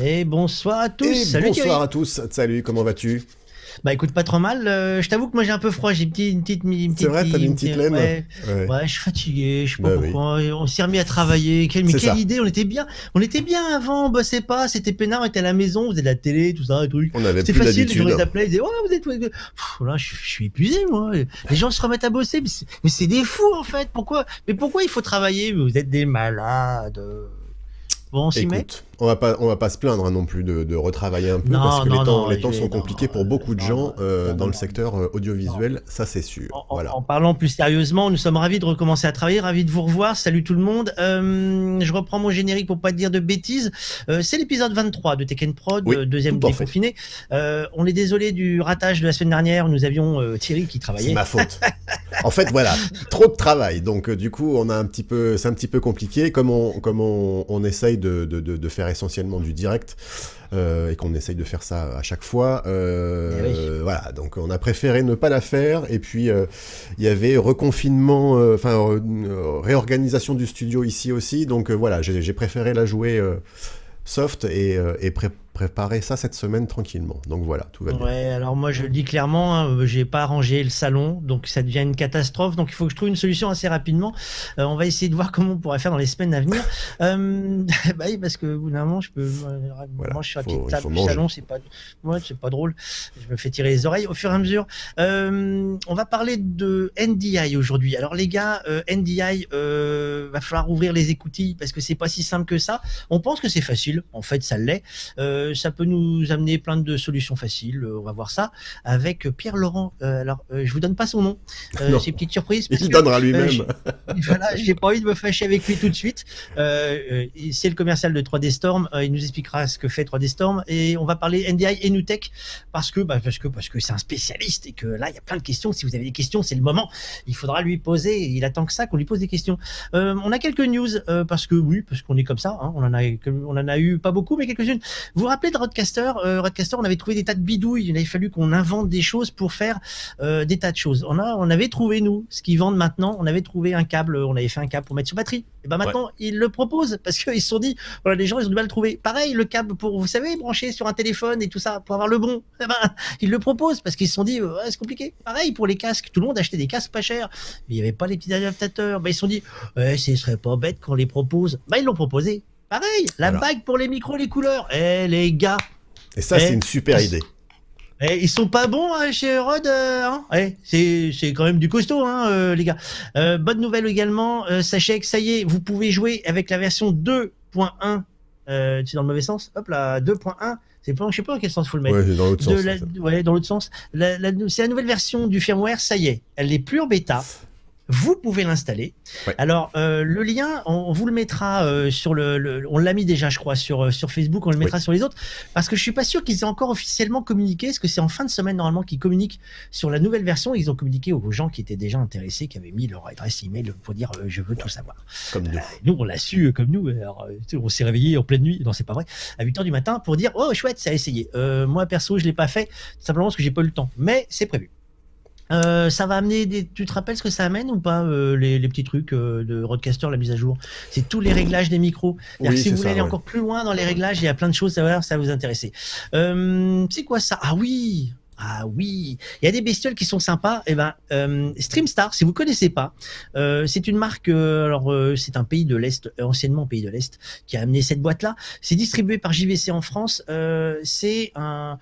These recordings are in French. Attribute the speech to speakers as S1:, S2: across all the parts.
S1: Et bonsoir à tous.
S2: Et
S1: Salut
S2: bonsoir
S1: Thierry.
S2: à tous. Salut, comment vas-tu?
S1: Bah écoute, pas trop mal. Euh, je t'avoue que moi j'ai un peu froid. J'ai une petite, une petite, une
S2: C'est
S1: petite,
S2: vrai, t'as une petite laine
S1: Ouais,
S2: Ouais.
S1: ouais, je suis fatigué. Je sais pas
S2: Bah oui.
S1: pourquoi. On s'est remis à travailler. Quelle, mais
S2: C'est
S1: quelle
S2: ça.
S1: idée On était bien. On était bien avant. On bossait pas. C'était peinard. On était à la maison. On faisait de la télé, tout ça, et truc.
S2: On n'avait
S1: C'était
S2: plus
S1: facile, les gens les appelaient, ils disaient, ouais, vous êtes, Pff, là, je, je suis épuisé, moi. Les gens se remettent à bosser, mais c'est, mais c'est des fous, en fait. Pourquoi, mais pourquoi il faut travailler? Vous êtes des malades. Bon, on s'y met?
S2: On va pas, on va pas se plaindre hein, non plus de, de retravailler un peu
S1: Non,
S2: parce que
S1: non,
S2: les temps,
S1: non,
S2: les temps sont compliqués pour beaucoup de gens euh, dans le secteur euh, audiovisuel, ça c'est sûr.
S1: En, en-
S2: Voilà.
S1: en parlant plus sérieusement, nous sommes ravis de recommencer à travailler, ravis de vous revoir. Salut tout le monde. Euh, je reprends mon générique pour pas dire de bêtises. Euh, c'est l'épisode 23 de Tekken Prod,
S2: Oui,
S1: deuxième déconfiné. On est désolé du ratage de la semaine dernière. Nous avions Thierry qui
S2: C'est
S1: travaillait.
S2: ma faute. en fait, voilà, trop de travail. Donc, du coup, on a un petit peu, c'est un petit peu compliqué. Comme on, comme on, on essaye de, de, de, de faire essentiellement du direct euh, et qu'on essaye de faire ça à chaque fois, euh,
S1: Eh oui.
S2: euh, voilà. Donc, on a préféré ne pas la faire. Et puis, euh, il y avait reconfinement, enfin, réorganisation du studio ici aussi. Donc, voilà, j'ai préféré la jouer soft et, et pré- préparer ça cette semaine tranquillement. Donc, voilà, tout va bien.
S1: Ouais, alors moi je le dis clairement, hein, j'ai pas arrangé le salon, donc ça devient une catastrophe. Donc il faut que je trouve une solution assez rapidement. Euh, on va essayer de voir comment on pourrait faire dans les semaines à venir. Euh, bah oui, parce que bout d'un moment, je peux, euh,
S2: Voilà,
S1: moi je suis à
S2: faut-
S1: table du salon, c'est pas, moi c'est pas drôle. Je me fais tirer les oreilles au fur et à mesure. Euh, on va parler de NDI aujourd'hui. Alors les gars, NDI, va falloir ouvrir les écoutilles parce que c'est pas si simple que ça. On pense que c'est facile, en fait ça l'est. Euh, ça peut nous amener plein de solutions faciles. Euh, on va voir ça avec Pierre Laurent. Euh, alors, euh, je vous donne pas son nom. Euh, c'est une petite surprise. parce
S2: Il
S1: que,
S2: donnera
S1: euh,
S2: lui-même.
S1: voilà, j'ai pas envie de me fâcher avec lui tout de suite. Euh, euh, c'est le commercial de 3D Storm. Euh, il nous expliquera ce que fait 3D Storm et on va parler NDI et Nutech parce que bah, parce que parce que c'est un spécialiste et que là il y a plein de questions. Si vous avez des questions, c'est le moment. Il faudra lui poser. Il attend que ça qu'on lui pose des questions. Euh, on a quelques news euh, parce que oui, parce qu'on est comme ça. hein, on en a on en a eu pas beaucoup, mais quelques-unes. Vous rappelez de Rodecaster euh, Rodecaster, on avait trouvé des tas de bidouilles. Il avait fallu qu'on invente des choses pour faire euh, des tas de choses. On a, on avait trouvé nous ce qu'ils vendent maintenant. On avait trouvé un câble. On avait fait un câble pour mettre sur batterie. Et ben maintenant ils le proposent parce qu'ils se sont dit, voilà, les gens ils ont du mal à le trouver. Pareil, le câble pour, vous savez, brancher sur un téléphone et tout ça pour avoir le bon. Eh ben, ils le proposent parce qu'ils se sont dit, ouais, c'est compliqué. Pareil pour les casques. Tout le monde achetait des casques pas chers. Mais il n'y avait pas les petits adaptateurs. Ben, ils se sont dit, ouais, ce serait pas bête qu'on les propose. Ben, ils l'ont proposé. Pareil, la
S2: Voilà.
S1: bague pour les micros, les couleurs. Eh, les gars,
S2: Et ça,
S1: Eh,
S2: c'est une super
S1: eh,
S2: idée.
S1: eh, ils sont pas bons hein, chez Rod, euh, hein Eh, c'est quand même du costaud, hein, euh, les gars. Euh, bonne nouvelle également, sachez que ça y est, vous pouvez jouer avec la version 2.1. Euh, c'est dans le mauvais sens. Hop là, 2.1. C'est pas, je sais pas dans quel sens faut le mettre.
S2: Ouais, c'est dans l'autre sens.
S1: la-
S2: ça.
S1: ouais, dans l'autre sens. La- la- c'est la nouvelle version du firmware, ça y est, elle est plus en bêta. Vous pouvez l'installer.
S2: Ouais.
S1: Alors euh, le lien, on, vous le mettra euh, sur le, le- on l'a mis déjà, je crois, sur euh, sur Facebook. On le mettra sur les autres parce que je suis pas sûr qu'ils aient encore officiellement communiqué. Parce que c'est en fin de semaine normalement qu'ils communiquent sur la nouvelle version. Ils ont communiqué aux gens qui étaient déjà intéressés, qui avaient mis leur adresse email pour dire euh, je veux tout savoir.
S2: Comme nous.
S1: Nous, on l'a su euh, comme nous. Alors, euh, on s'est réveillé en pleine nuit. Non, c'est pas vrai. À 8 heures du matin pour dire oh chouette, ça a essayé. Euh, moi perso, je l'ai pas fait simplement parce que j'ai pas eu le temps. Mais c'est prévu. Euh, ça va amener des. Tu te rappelles ce que ça amène ou pas euh, les, les petits trucs euh, de Roadcaster, la mise à jour? C'est tous les réglages des micros.
S2: Oui,
S1: si vous voulez
S2: ça,
S1: aller
S2: ouais.
S1: encore plus loin dans les réglages, il y a plein de choses, ça va, ça va vous intéresser. Euh, c'est quoi ça? Ah oui ah oui, il y a des bestioles qui sont sympas. Et ben, euh, StreamStar, si vous connaissez pas, euh, c'est une marque. euh, alors, euh, c'est un pays de l'est, anciennement pays de l'est, qui a amené cette boîte-là. C'est distribué par JVC en France. Euh, c'est un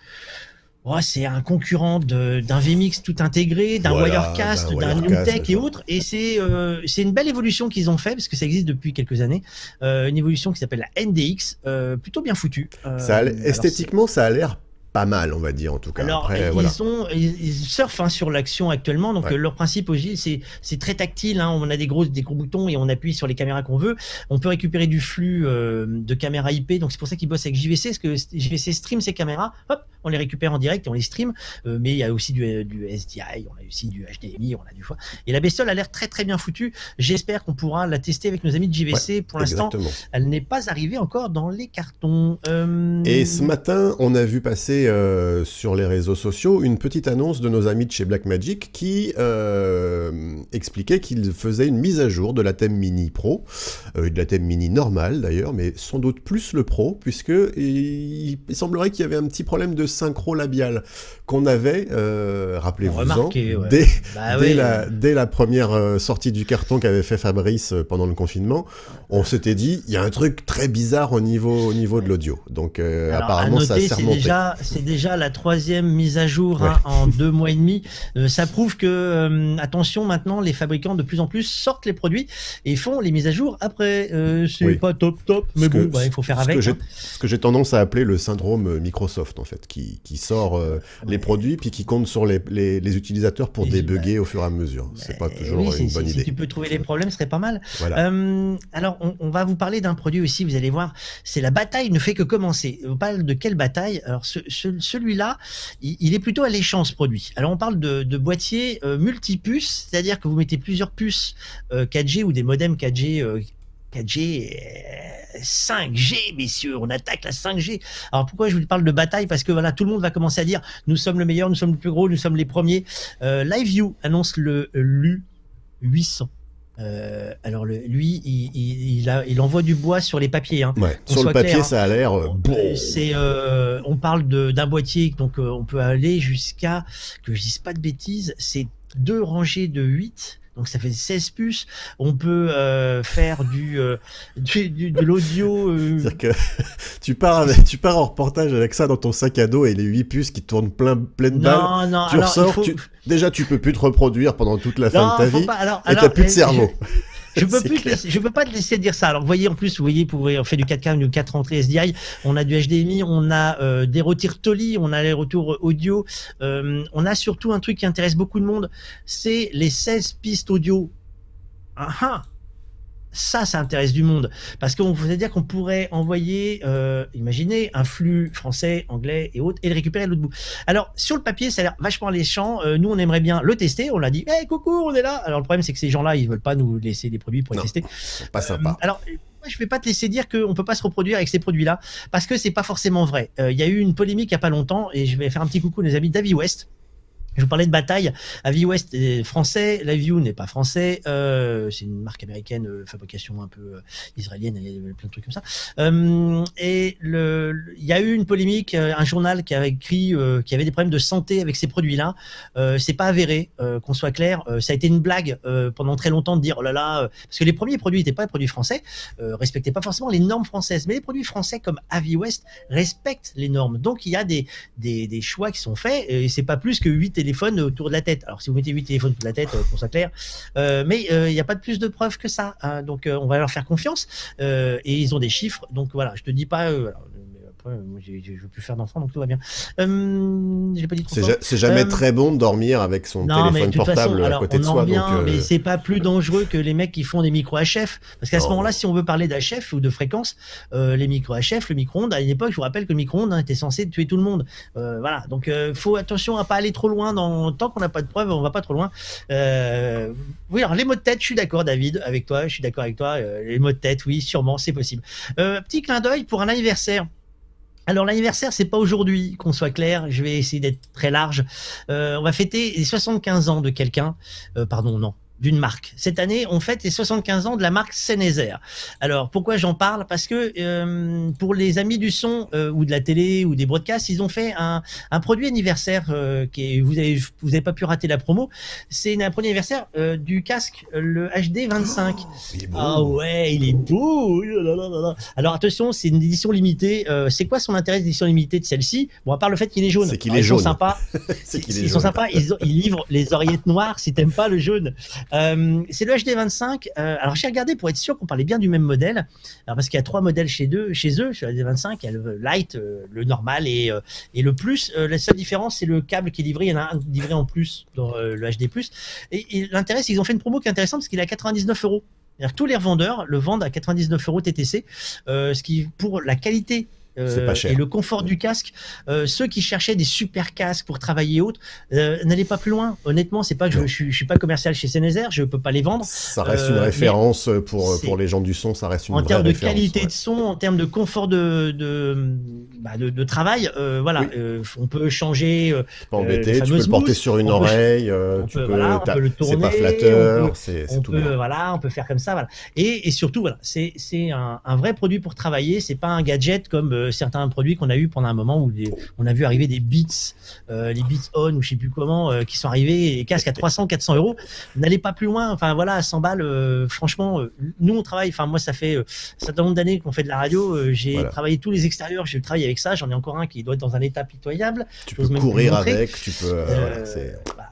S1: Ouais, c'est un concurrent de- d'un VMix tout intégré, d'un
S2: Voilà,
S1: Wirecast,
S2: d'un
S1: Newtek et autres. Et c'est euh, c'est une belle évolution qu'ils ont fait parce que ça existe depuis quelques années. Euh, une évolution qui s'appelle la NDX, euh, plutôt bien foutue. Euh,
S2: Ça esthétiquement, ça a l'air pas mal, on va dire en tout cas.
S1: alors,
S2: Après,
S1: ils,
S2: voilà.
S1: sont, ils, ils surfent hein, sur l'action actuellement. Donc,
S2: Ouais.
S1: euh, leur principe aussi, c'est, c'est très tactile. Hein. On a des gros, des gros boutons et on appuie sur les caméras qu'on veut. On peut récupérer du flux euh, de caméras IP. Donc, c'est pour ça qu'ils bossent avec JVC, parce que JVC stream ces caméras. Hop, on les récupère en direct et on les stream. Euh, mais il y a aussi du, du SDI, on a aussi du HDMI, on a du. Et la bestiole a l'air très très bien foutue. J'espère qu'on pourra la tester avec nos amis de JVC. Pour l'instant, elle n'est pas arrivée encore dans les cartons.
S2: Et ce matin, on a vu passer passé euh, sur les réseaux sociaux une petite annonce de nos amis de chez Blackmagic qui euh, expliquait qu'ils faisaient une mise à jour de la thème Mini Pro, euh, de la thème Mini normale d'ailleurs, mais sans doute plus le Pro, puisque il, il semblerait qu'il y avait un petit problème de synchro labial qu'on avait, rappelez-vous-en,
S1: ouais.
S2: dès,
S1: Bah
S2: dès
S1: oui.
S2: la, dès la première sortie du carton qu'avait fait Fabrice pendant le confinement, on s'était dit, il y a un truc très bizarre au niveau, au niveau de l'audio. Donc apparemment, ça s'est remonté.
S1: déjà, c'est déjà la troisième mise à jour hein, en deux mois et demi. Euh, ça prouve que, euh, attention, maintenant, les fabricants de plus en plus sortent les produits et font les mises à jour après. Euh, c'est
S2: Oui.
S1: pas top top, mais
S2: Ce
S1: bon, bah, il faut faire avec.
S2: Que
S1: hein.
S2: ce que j'ai tendance à appeler le syndrome euh, Microsoft, en fait, qui, qui sort les produits puis qui compte sur les, les, les utilisateurs pour
S1: Et-
S2: débugger au fur et à mesure. C'est pas
S1: Euh,
S2: toujours
S1: oui,
S2: une bonne idée.
S1: Si tu peux trouver les problèmes, ce serait pas mal.
S2: Voilà.
S1: Alors, on, on va vous parler d'un produit aussi, vous allez voir. C'est la bataille ne fait que commencer. On parle de quelle bataille? Alors, ce- ce- celui-là, il, est plutôt alléchant, ce produit. Alors, on parle de, boîtier euh, multipuce, c'est-à-dire que vous mettez plusieurs puces euh, 4G ou des modems 4G. euh, 4G, euh, 5G, messieurs, on attaque la 5G. Alors pourquoi je vous parle de bataille? Parce que voilà, tout le monde va commencer à dire nous sommes le meilleur, nous sommes le plus gros, nous sommes les premiers. Euh, LiveView annonce le LU 800. Euh, alors le, lui, il, il, il a, il envoie du bois sur les papiers. Hein.
S2: Ouais. Sur le papier,
S1: clair, hein.
S2: ça a l'air euh, bon.
S1: Euh, C'est, euh, on parle d'un boîtier, donc euh, on peut aller jusqu'à, que je dise pas de bêtises, c'est deux rangées de 8. Donc ça fait 16 puces. On peut euh, faire du, euh, du- du- de l'audio. euh,
S2: C'est-à-dire que tu pars, avec, tu pars en reportage avec ça dans ton sac à dos et les 8 puces qui tournent plein, pleines balles.
S1: non, non.
S2: Tu
S1: alors, il
S2: ressors,
S1: faut-
S2: tu- déjà tu peux plus te reproduire pendant toute la fin de ta vie
S1: pas- alors-
S2: et t'as plus de cerveau.
S1: Je peux
S2: C'est
S1: plus laisser- je peux pas te laisser dire ça. Alors, vous voyez, en plus, vous voyez, pour, on fait du 4K, du 4 entrées SDI, on a du HDMI, on a euh, des retirs Tolly, on a les retours audio, euh, on a surtout un truc qui intéresse beaucoup de monde, c'est les 16 pistes audio. Ah ah ça, ça intéresse du monde. Parce qu'on veut dire qu'on pourrait envoyer, euh, imaginez, un flux français, anglais et autres, et le récupérer à l'autre bout. Alors, sur le papier, ça a l'air vachement alléchant. Euh, nous, on aimerait bien le tester. On l'a dit, hey, coucou, on est là. Alors, le problème, c'est que ces gens-là, ils veulent pas nous laisser des produits pour les
S2: Non.
S1: tester.
S2: Pas sympa.
S1: Euh, alors, je vais pas te laisser dire qu'on peut pas se reproduire avec ces produits-là, parce que c'est pas forcément vrai. Il y a eu une polémique il y a pas longtemps, et je vais faire un petit coucou à nos amis d'Avi West. Je vous parlais de bataille. Avi West est français, LiveView n'est pas français. Euh, c'est une marque américaine, euh, fabrication un peu euh, israélienne, il y a plein de trucs comme ça. Et il y a eu une polémique, un journal qui avait écrit qu'il y avait des problèmes de santé avec ces produits-là. C'est pas avéré, qu'on soit clair. Ça a été une blague pendant très longtemps de dire oh là là, parce que les premiers produits n'étaient pas des produits français, respectaient pas forcément les normes françaises, mais les produits français comme Avi West respectent les normes. Donc il y a des choix qui sont faits et c'est pas plus que 8 téléphones autour de la tête. Alors si vous mettez 8 téléphones autour de la tête, euh, pour ça clair, euh, mais euh, il n'y a pas de plus de preuves que ça. hein. donc on va leur faire confiance et ils ont des chiffres. Donc voilà, je te dis pas. Moi, j'ai- je veux plus faire d'enfants, donc tout va bien. Euh, j'ai pas dit trop
S2: C'est
S1: fort.
S2: ja- c'est jamais
S1: Euh,
S2: très bon de dormir avec son
S1: Non, mais de
S2: téléphone
S1: façon,
S2: portable à côté de soi.
S1: revient,
S2: donc, euh,
S1: mais c'est pas plus dangereux que les mecs qui font des micro HF. Parce qu'à ce moment-là, si on veut parler d'HF ou de fréquence, euh, les micro HF, le micro-ondes, à une époque, je vous rappelle que le micro-ondes hein, était censé tuer tout le monde. Euh, voilà. Donc, faut attention à pas aller trop loin. Dans tant qu'on n'a pas de preuves, on va pas trop loin. Oui, alors les mots de tête, je suis d'accord, David, avec toi. Je suis d'accord avec toi. Les mots de tête, oui, sûrement, c'est possible. Euh, petit clin d'œil pour un anniversaire. Alors l'anniversaire, c'est pas aujourd'hui, qu'on soit clair. Je vais essayer d'être très large. Euh, on va fêter les 75 ans de quelqu'un. Euh, pardon, non, d'une marque. Cette année, on fête les 75 ans de la marque Sennheiser. Alors pourquoi j'en parle? Parce que euh, pour les amis du son euh, ou de la télé ou des broadcasts, ils ont fait un, un produit anniversaire euh, qui est, vous avez vous avez pas pu rater la promo. C'est un produit anniversaire euh, du casque, le HD 25.
S2: il est beau.
S1: Ah ouais, il est beau. Alors attention, c'est une édition limitée. C'est quoi son intérêt d'édition limitée de celle-ci? Bon, à part le fait qu'il est jaune.
S2: C'est qu'il est
S1: ils sont
S2: jaune. c'est
S1: sont sympas. Ils livrent les oreillettes noires si t'aimes pas le jaune. Euh, c'est le HD25. Euh, alors j'ai regardé pour être sûr qu'on parlait bien du même modèle. Alors parce qu'il y a trois modèles chez eux. Chez eux, sur le HD25, il y a le light, euh, le normal et, et le plus. La seule différence, c'est le câble qui est livré. Il y en a un livré en plus dans le HD+. Et, et l'intérêt, c'est qu'ils ont fait une promo qui est intéressante parce qu'il est à 99 euros. Tous les revendeurs le vendent à 99 euros TTC, ce qui, pour la qualité euh, et le confort du casque. Euh, ceux qui cherchaient des super casques pour travailler autre, euh, n'allez pas plus loin. Honnêtement, c'est pas que je, je, suis pas commercial chez Sennheiser, je peux pas les vendre.
S2: Ça reste une référence pour pour les gens du son, ça reste une
S1: en
S2: termes
S1: de qualité de son, en termes de confort de de, bah, de, travail. voilà, on peut changer.
S2: pas embêté, tu peux le porter sur une oreille, tu peux, le tourner. C'est pas flatteur, c'est tout.
S1: Peut, voilà, on peut faire comme ça, voilà. Et, et surtout, voilà, c'est c'est un, un, vrai produit pour travailler. C'est pas un gadget comme certains produits qu'on a eu pendant un moment où on a vu arriver des Beats, euh, les Beats On ou je sais plus comment, euh, qui sont arrivés et casques à 300, 400 euros. N'allez pas plus loin. Enfin voilà, à 100 balles, euh, franchement, nous on travaille. Enfin moi ça fait un certain nombre d'années qu'on fait de la radio. j'ai travaillé tous les extérieurs. J'ai travaillé avec ça. J'en ai encore un qui doit être dans un état pitoyable.
S2: Tu peux courir avec. Tu peux.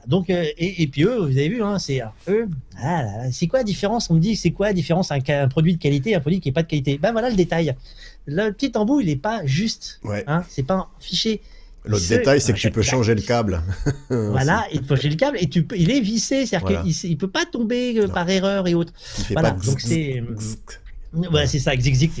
S1: donc et, puis eux, vous avez vu, hein, c'est eux. Ah c'est quoi la différence? On me dit c'est quoi la différence? Un, un produit de qualité, un produit qui est pas de qualité. Ben voilà le détail le petit embout, il n'est pas juste. Ouais. Hein, c'est pas fichier.
S2: L'autre détail, c'est que tu peux changer le câble.
S1: voilà, il peut changer le câble et tu peux, il est vissé, c'est-à-dire qu'il ne peut pas tomber euh, par erreur et autres. voilà, donc c'est. Ouais, c'est ça, Xixic.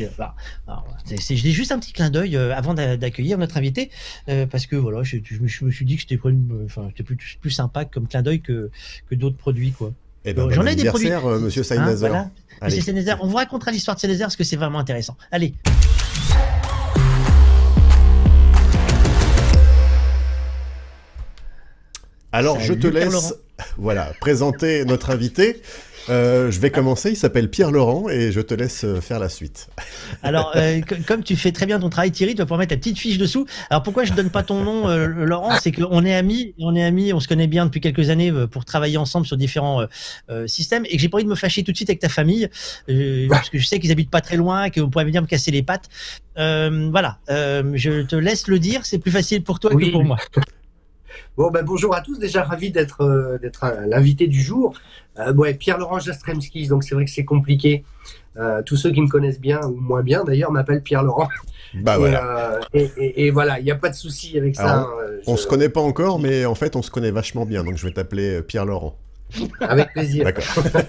S1: C'est juste un petit clin d'œil euh, avant d'accueillir notre invité, euh, parce que voilà, je, me, suis dit que c'était enfin, plus, plus sympa comme clin d'œil que, que d'autres produits, quoi.
S2: Eh ben, J'en ai des produits. Monsieur hein,
S1: voilà. Monsieur on vous racontera l'histoire de Sénézer parce que c'est vraiment intéressant. Allez.
S2: Alors, je te laisse voilà, présenter notre invité. Euh, je vais commencer, il s'appelle Pierre Laurent et je te laisse euh, faire la suite.
S1: Alors, euh, comme tu fais très bien ton travail Thierry, tu vas pouvoir mettre ta petite fiche dessous. Alors pourquoi je donne pas ton nom Laurent? C'est qu'on est amis, on est amis, on se connaît bien depuis quelques années pour travailler ensemble sur différents systèmes et que j'ai pas envie de me fâcher tout de suite avec ta famille parce que je sais qu'ils habitent pas très loin et que vous pourrez venir me casser les pattes. voilà, je te laisse le dire, c'est plus facile pour toi que pour moi.
S3: Bon, ben, bonjour à tous. Déjà ravi d'être euh, d'être l'invité du jour. Euh, ouais, Pierre-Laurent Jastremski, donc c'est vrai que c'est compliqué. Euh, tous ceux qui me connaissent bien ou moins bien d'ailleurs m'appellent Pierre-Laurent.
S2: Bah voilà.
S3: et, voilà, il n'y a pas de souci avec ça. Hein,
S2: on, ne se connaît pas encore, mais en fait on se connaît vachement bien, donc je vais t'appeler Pierre-Laurent.
S3: Avec plaisir.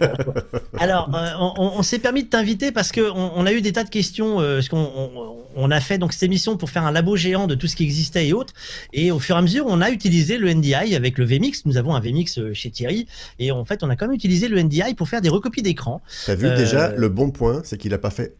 S1: Alors, euh, on, s'est permis de t'inviter parce qu'on on a eu des tas de questions. Euh, qu'on on, a fait donc cette émission pour faire un labo géant de tout ce qui existait et autres. Et au fur et à mesure, on a utilisé le NDI avec le VMix. Nous avons un VMix euh, chez Thierry. Et en fait, on a quand même utilisé le NDI pour faire des recopies d'écran.
S2: T'as vu déjà, le bon point, c'est qu'il a pas fait.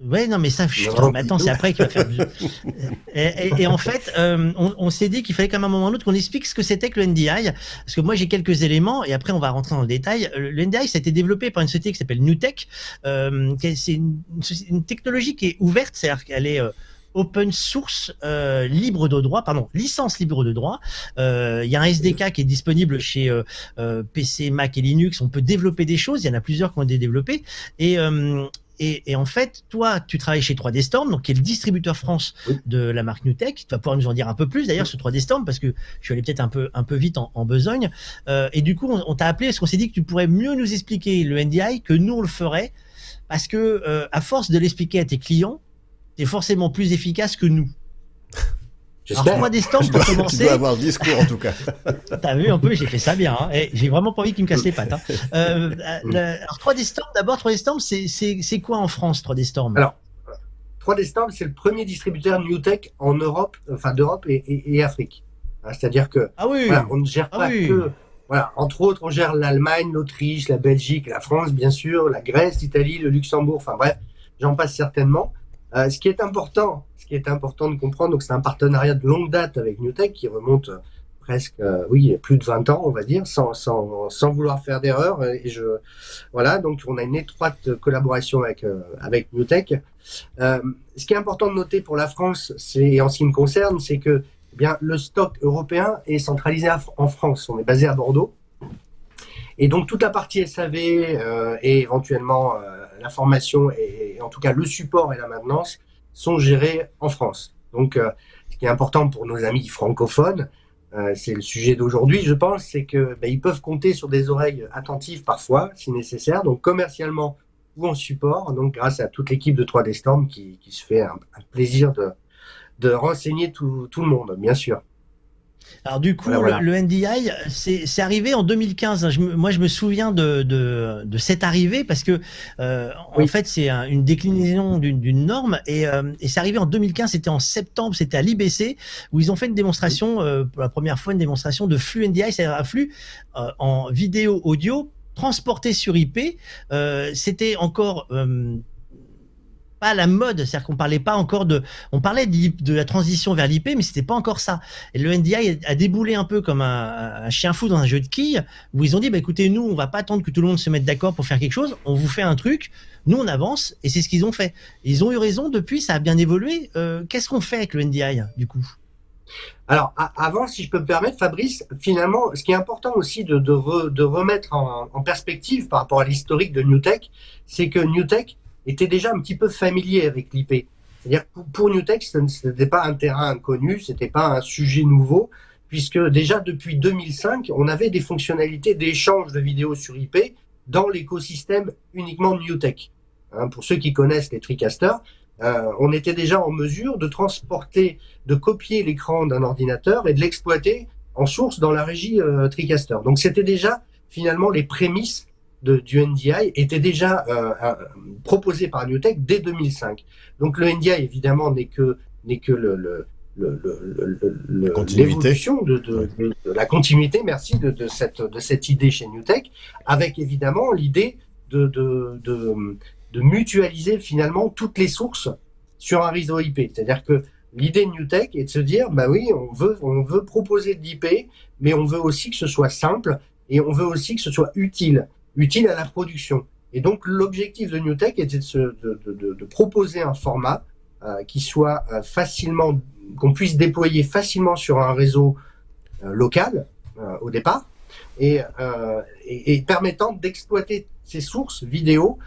S1: Ouais, non, mais ça, attends, c'est après qu'il va faire. et, et, en fait, euh, on, on s'est dit qu'il fallait quand même un moment ou l'autre qu'on explique ce que c'était que le NDI, parce que moi j'ai quelques éléments et après on va rentrer dans le détail. Le NDI, ça a été développé par une société qui s'appelle Newtek. Euh, c'est une, une, technologie qui est ouverte, c'est-à-dire qu'elle est, euh, open source euh, libre de droit, pardon, licence libre de droit. Euh, il y a un SDK qui est disponible chez euh, PC, Mac et Linux. On peut développer des choses. Il y en a plusieurs qui ont été développées. Et, et, en fait, toi, tu travailles chez 3D Storm, donc qui est le distributeur France de la marque Newtek. Tu vas pouvoir nous en dire un peu plus d'ailleurs sur 3D Storm parce que je suis allé peut-être un peu un peu vite en, besogne. Euh, et du coup, on, t'a appelé parce qu'on s'est dit que tu pourrais mieux nous expliquer le NDI que nous on le ferait parce que euh, à force de l'expliquer à tes clients, tu es forcément plus efficace que nous. Alors, moi, des stands pour commencer. Tu
S2: dois avoir le discours, en tout cas.
S1: T'as vu un peu, j'ai fait ça bien. Hein. Et j'ai vraiment pas envie qu'il me casse les pattes. Hein. Euh, alors, 3D Storm, d'abord, 3D Storm, c'est quoi en France, 3D Storm
S3: Alors, 3D Storm, c'est le premier distributeur Newtech en Europe, enfin d'Europe et, et, Afrique. Hein, c'est-à-dire que
S1: ah oui.
S3: on ne gère ah pas que. Voilà, entre autres, on gère l'Allemagne, l'Autriche, la Belgique, la France, bien sûr, la Grèce, l'Italie, le Luxembourg, enfin bref, j'en passe certainement. Euh, ce qui est important, ce qui est important de comprendre, donc c'est un partenariat de longue date avec Newtek qui remonte presque, euh, oui, plus de 20 ans, on va dire, sans, sans, sans vouloir faire d'erreur. Et je, voilà, donc on a une étroite collaboration avec, euh, avec Newtek. Euh, ce qui est important de noter pour la France, c'est, en ce qui me concerne, c'est que eh bien, le stock européen est centralisé en France. On est basé à Bordeaux. Et donc toute la partie SAV euh, et éventuellement l'information et, en tout cas le support et la maintenance sont gérés en France. Donc, euh, ce qui est important pour nos amis francophones, euh, c'est le sujet d'aujourd'hui, je pense, c'est que ben, ils peuvent compter sur des oreilles attentives parfois, si nécessaire. Donc, commercialement ou en support, donc grâce à toute l'équipe de 3D Storm qui, se fait un, plaisir de, renseigner tout, le monde, bien sûr.
S1: Alors du coup, Le, NDI, c'est arrivé en 2015. Je, moi, je me souviens de, de, de cette arrivée parce que euh, en fait, c'est une déclinaison d'une norme et, euh, et c'est arrivé en 2015. C'était en septembre. C'était à l'IBC où ils ont fait une démonstration euh, pour la première fois, une démonstration de flux NDI, c'est-à-dire un flux en vidéo, audio transporté sur IP. C'était encore à la mode, c'est-à-dire qu'on parlait pas encore de, on parlait de, la transition vers l'IP, mais c'était pas encore ça. Et le NDI a déboulé un peu comme un, chien fou dans un jeu de quilles, où ils ont dit, bah écoutez, nous, on va pas attendre que tout le monde se mette d'accord pour faire quelque chose, on vous fait un truc, nous on avance, et c'est ce qu'ils ont fait. ils ont eu raison depuis, ça a bien évolué. Euh, qu'est-ce qu'on fait avec le NDI du coup?
S3: Alors, avant, si je peux me permettre, Fabrice, finalement, ce qui est important aussi de, remettre en, en, perspective par rapport à l'historique de NewTek, c'est que NewTek était déjà un petit peu familier avec l'IP. C'est-à-dire pour, pour Newtek, ce n'était pas un terrain inconnu, c'était pas un sujet nouveau, puisque déjà depuis 2005, on avait des fonctionnalités d'échange de vidéos sur IP dans l'écosystème uniquement Newtek. Hein, pour ceux qui connaissent les TriCasters, euh, on était déjà en mesure de transporter, de copier l'écran d'un ordinateur et de l'exploiter en source dans la régie euh, TriCaster. Donc c'était déjà finalement les prémices du NDI était déjà euh, proposé par Newtek dès 2005. Donc le NDI évidemment n'est que n'est que le, le l'évolution de, de, de, la continuité, merci, de, de, cette, de cette idée chez Newtek, avec évidemment l'idée de, de, de, mutualiser finalement toutes les sources sur un réseau IP. C'est-à-dire que l'idée de Newtek est de se dire, bah oui, on veut, on veut proposer de l'IP, mais on veut aussi que ce soit simple et on veut aussi que ce soit utile utile à la production. Et donc l'objectif de NewTek était de, de, proposer un format euh, qui soit euh, facilement, qu'on puisse déployer facilement sur un réseau euh, local euh, au départ, et, et, et permettant d'exploiter ces sources vidéo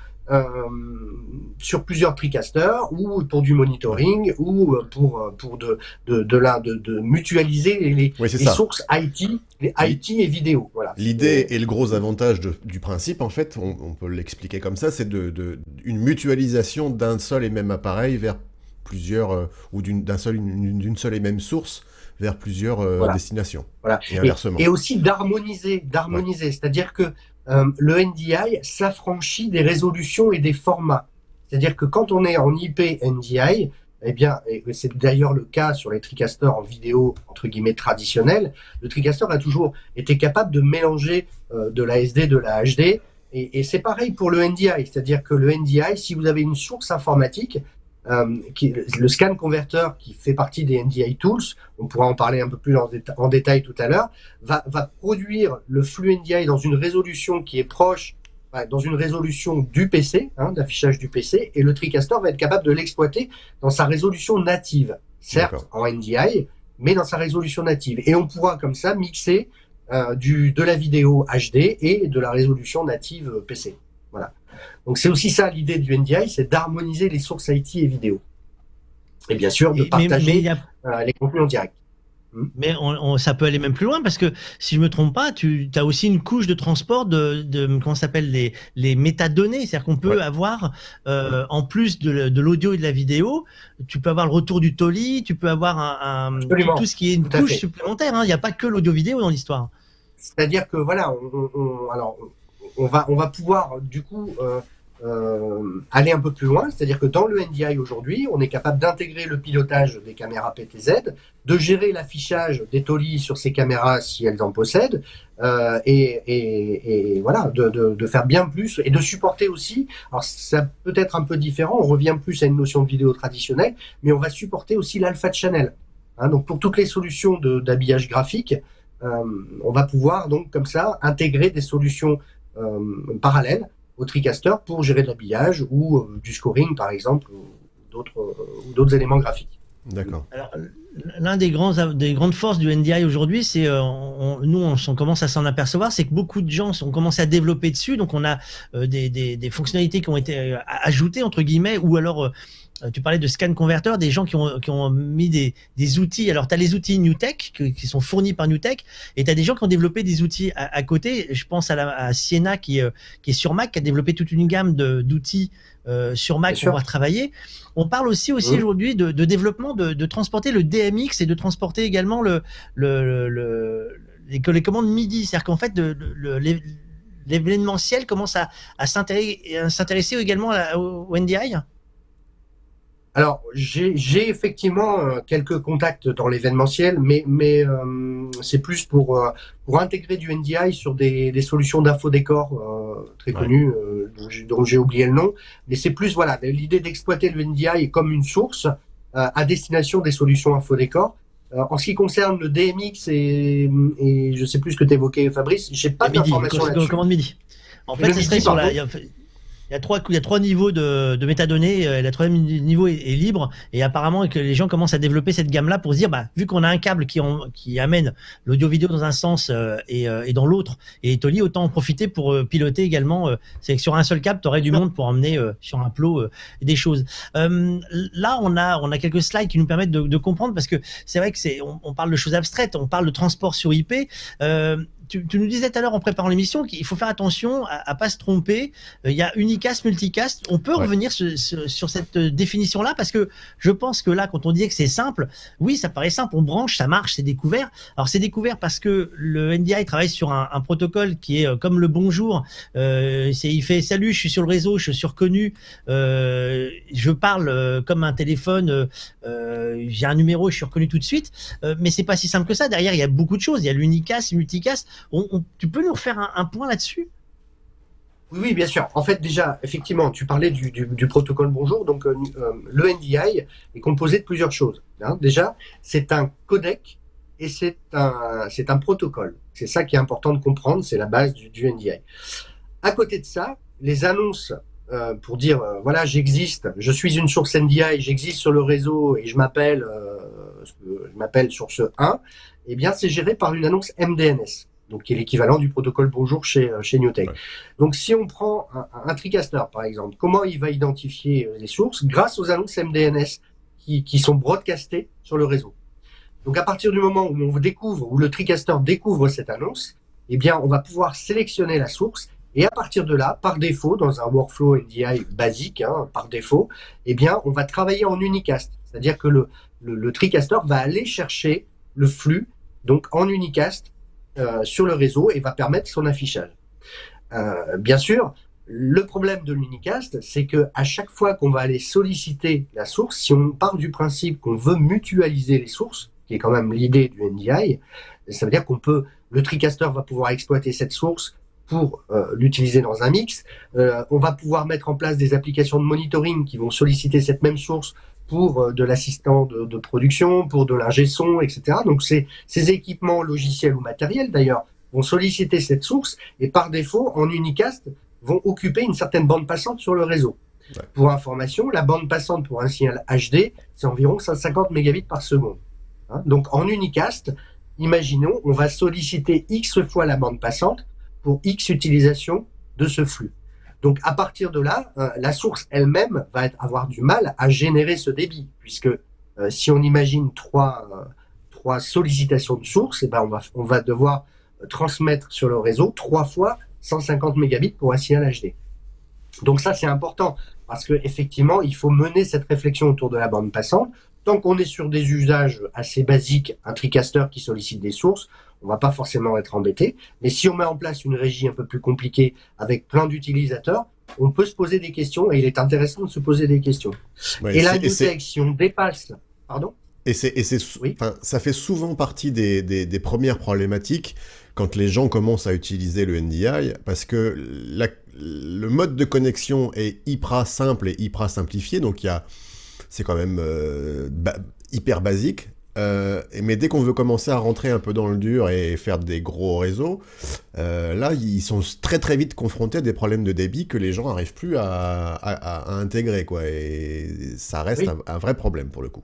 S3: sur plusieurs tricasters ou pour du monitoring ou euh, pour euh, pour de de de, la, de, de mutualiser les, les sources IT les IT et vidéo voilà
S2: l'idée et le gros avantage de, du principe en fait on, on peut l'expliquer comme ça c'est de, de une mutualisation d'un seul et même appareil vers plusieurs euh, ou d'un seul d'une seule et même source vers plusieurs euh, destinations.
S3: Voilà. Et, inversement. et, aussi d'harmoniser, d'harmoniser, c'est-à-dire que euh, le NDI s'affranchit des résolutions et des formats. C'est-à-dire que quand on est en IP NDI, eh bien, et c'est d'ailleurs le cas sur les TriCasters en vidéo entre guillemets traditionnelle, le TriCaster a toujours été capable de mélanger euh, de la SD, de la HD, et c'est pareil pour le NDI, c'est-à-dire que le NDI, si vous avez une source informatique, euh, qui, le scan converteur qui fait partie des NDI tools, on pourra en parler un peu plus en, en détail tout à l'heure, va, va, produire le flux NDI dans une résolution qui est proche, dans une résolution du PC, hein, d'affichage du PC, et le TriCaster va être capable de l'exploiter dans sa résolution native, certes en NDI, mais dans sa résolution native. Et on pourra comme ça mixer euh, du, de la vidéo HD et de la résolution native PC. Voilà. Donc c'est aussi ça l'idée du NDI, c'est d'harmoniser les sources IT et vidéo. Et bien sûr, de partager euh, les contenus en direct.
S1: Hmm. Mais on, ça peut aller même plus loin parce que si je me trompe pas, tu as aussi une couche de transport de, de comment s'appelle les, les métadonnées, c'est-à-dire qu'on peut avoir euh, en plus de, de l'audio et de la vidéo, tu peux avoir le retour du Toli, tu peux avoir un, tout ce qui est une couche supplémentaire. Hein. Il n'y a pas que l'audio vidéo dans l'histoire.
S3: C'est-à-dire que voilà, on, on, alors on va on va pouvoir du coup euh, euh, aller un peu plus loin, c'est-à-dire que dans le NDI aujourd'hui, on est capable d'intégrer le pilotage des caméras PTZ, de gérer l'affichage des TOLI sur ces caméras si elles en possèdent, euh, et, et, voilà, de, de, faire bien plus et de supporter aussi. Alors ça peut être un peu différent, on revient plus à une notion de vidéo traditionnelle, mais on va supporter aussi l'alpha channel. Hein, donc pour toutes les solutions d'habillage graphique, on va pouvoir donc comme ça intégrer des solutions parallèles au TriCaster pour gérer de l'habillage ou euh, du scoring, par exemple, ou d'autres, euh, d'autres éléments graphiques.
S2: D'accord.
S1: L'un des, grands, des grandes forces du NDI aujourd'hui, c'est euh, nous on, commence à s'en apercevoir, c'est que beaucoup de gens ont commencé à développer dessus. Donc on a des, des, des, fonctionnalités qui ont été ajoutées entre guillemets, ou alors euh, tu parlais de scan converteur, des gens qui ont, qui ont mis des, des outils. Alors, tu as les outils NewTek qui sont fournis par NewTek et tu as des gens qui ont développé des outils à, côté. Je pense à, la, à Sienna qui, euh, qui est sur Mac, qui a développé toute une gamme d'outils euh, sur Mac pour pouvoir travailler. On parle aussi, aussi aujourd'hui de, de, développement, de, de, transporter le DMX et de transporter également le, le, le, les, les, commandes MIDI. C'est-à-dire qu'en fait, l'événementiel commence à, à s'intéresser également au NDI
S3: alors, j'ai effectivement euh, quelques contacts dans l'événementiel, mais, mais euh, c'est plus pour, euh, pour intégrer du NDI sur des, des solutions d'infodécor très connues, dont j'ai oublié le nom. Mais c'est plus, voilà, l'idée d'exploiter le NDI comme une source à destination des solutions infodécor. en ce qui concerne le DMX et, et je sais plus ce que tu évoquais, Fabrice, j'ai pas d'informations là-dessus.
S1: Commande midi. En fait, ce serait sur la, il y a trois, il y a trois niveaux de, de métadonnées. Euh, le troisième niveau est, libre et apparemment que les gens commencent à développer cette gamme-là pour se dire, bah, vu qu'on a un câble qui, qui amène l'audio-vidéo dans un sens euh, et, euh, et, dans l'autre et lit, autant en profiter pour piloter également. c'est que sur un seul câble, tu aurais du monde pour emmener sur un plot des choses. là, on a, on a quelques slides qui nous permettent de, de comprendre parce que c'est vrai que c'est, on, on, parle de choses abstraites, on parle de transport sur IP tu, nous disais tout à l'heure en préparant l'émission qu'il faut faire attention à, ne pas se tromper. Euh, il y a unicast, multicast. On peut revenir sur, cette définition-là parce que je pense que là, quand on dit que c'est simple, oui, ça paraît simple. On branche, ça marche, c'est découvert. Alors c'est découvert parce que le NDI travaille sur un, protocole qui est euh, comme le bonjour. Euh, il fait salut, je suis sur le réseau, je suis reconnu, euh, je parle comme un téléphone, j'ai un numéro, je suis reconnu tout de suite. mais c'est pas si simple que ça. Derrière, il y a beaucoup de choses. Il y a l'unicast, tu peux nous refaire un, point là-dessus?
S3: Oui, oui, bien sûr. En fait, déjà, effectivement, tu parlais du, protocole Bonjour. Donc, euh, euh, le NDI est composé de plusieurs choses. Hein. Déjà, c'est un codec et c'est un, c'est un protocole. C'est ça qui est important de comprendre. C'est la base du, NDI. À côté de ça, les annonces euh, pour dire voilà, j'existe, je suis une source NDI, j'existe sur le réseau et je m'appelle, je m'appelle source 1. Eh bien, c'est géré par une annonce MDNS donc qui est l'équivalent du protocole Bonjour chez, euh, chez Newtek. Donc si on prend un, un, TriCaster par exemple, comment il va identifier euh, les sources Grâce aux annonces MDNS qui, qui sont broadcastées sur le réseau? Donc à partir du moment où on découvre, où le TriCaster découvre cette annonce, eh bien on va pouvoir sélectionner la source et à partir de là, par défaut, dans un workflow NDI basique, hein, par défaut, eh bien on va travailler en unicast, c'est-à-dire que le, le, le TriCaster va aller chercher le flux donc en unicast sur le réseau et va permettre son affichage. Euh, bien sûr, le problème de l'unicast, c'est que à chaque fois qu'on va aller solliciter la source, si on part du principe qu'on veut mutualiser les sources, qui est quand même l'idée du NDI, ça veut dire qu'on peut, le TriCaster va pouvoir exploiter cette source pour euh, l'utiliser dans un mix. on va pouvoir mettre en place des applications de monitoring qui vont solliciter cette même source pour euh, de l'assistant de, production, pour de l'ingé son, etc. Donc ces, ces équipements logiciels ou matériels d'ailleurs vont solliciter cette source et par défaut en unicast vont occuper une certaine bande passante sur le réseau. Pour information, la bande passante pour un signal HD, c'est environ 150 mégabits par seconde. Hein. Donc en unicast, imaginons, on va solliciter X fois la bande passante pour X utilisation de ce flux. Donc à partir de là, euh, la source elle-même va avoir du mal à générer ce débit, puisque euh, si on imagine trois, euh, sollicitations de source, eh ben on, va, devoir transmettre sur le réseau trois fois 150 mégabits pour un signal HD. Donc ça c'est important parce que effectivement il faut mener cette réflexion autour de la bande passante. Tant qu'on est sur des usages assez basiques, un TriCaster qui sollicite des sources, on va pas forcément être embêté. Mais si on met en place une régie un peu plus compliquée avec plein d'utilisateurs, on peut se poser des questions et il est intéressant de se poser des questions. et la si on dépasse, pardon?
S2: Et c'est, ça fait souvent partie des, des, premières problématiques quand les gens commencent à utiliser le NDI, parce que le mode de connexion est hyper simple et hyper simplifié, donc il y a, c'est quand même euh, hyper basique. Euh, mais dès qu'on veut commencer à rentrer un peu dans le dur et faire des gros réseaux, euh, là, ils sont très très vite confrontés à des problèmes de débit que les gens n'arrivent plus à, intégrer. Quoi, et ça reste un, vrai problème pour le coup.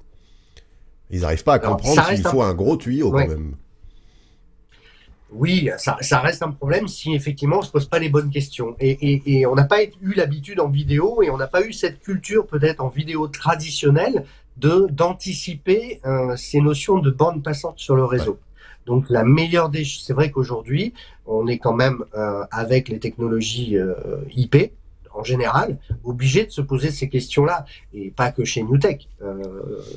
S2: Ils n'arrivent pas à comprendre qu'il faut un... gros tuyau quand même.
S3: oui, ça, ça, reste un problème si effectivement on se pose pas les bonnes questions. Et, et, et on n'a pas eu l'habitude en vidéo et on n'a pas eu cette culture peut-être en vidéo traditionnelle de d'anticiper euh, ces notions de bande passante sur le réseau. Donc la meilleure des, c'est vrai qu'aujourd'hui on est quand même euh, avec les technologies euh, IP en général, obligé de se poser ces questions-là, et pas que chez NewTek, euh,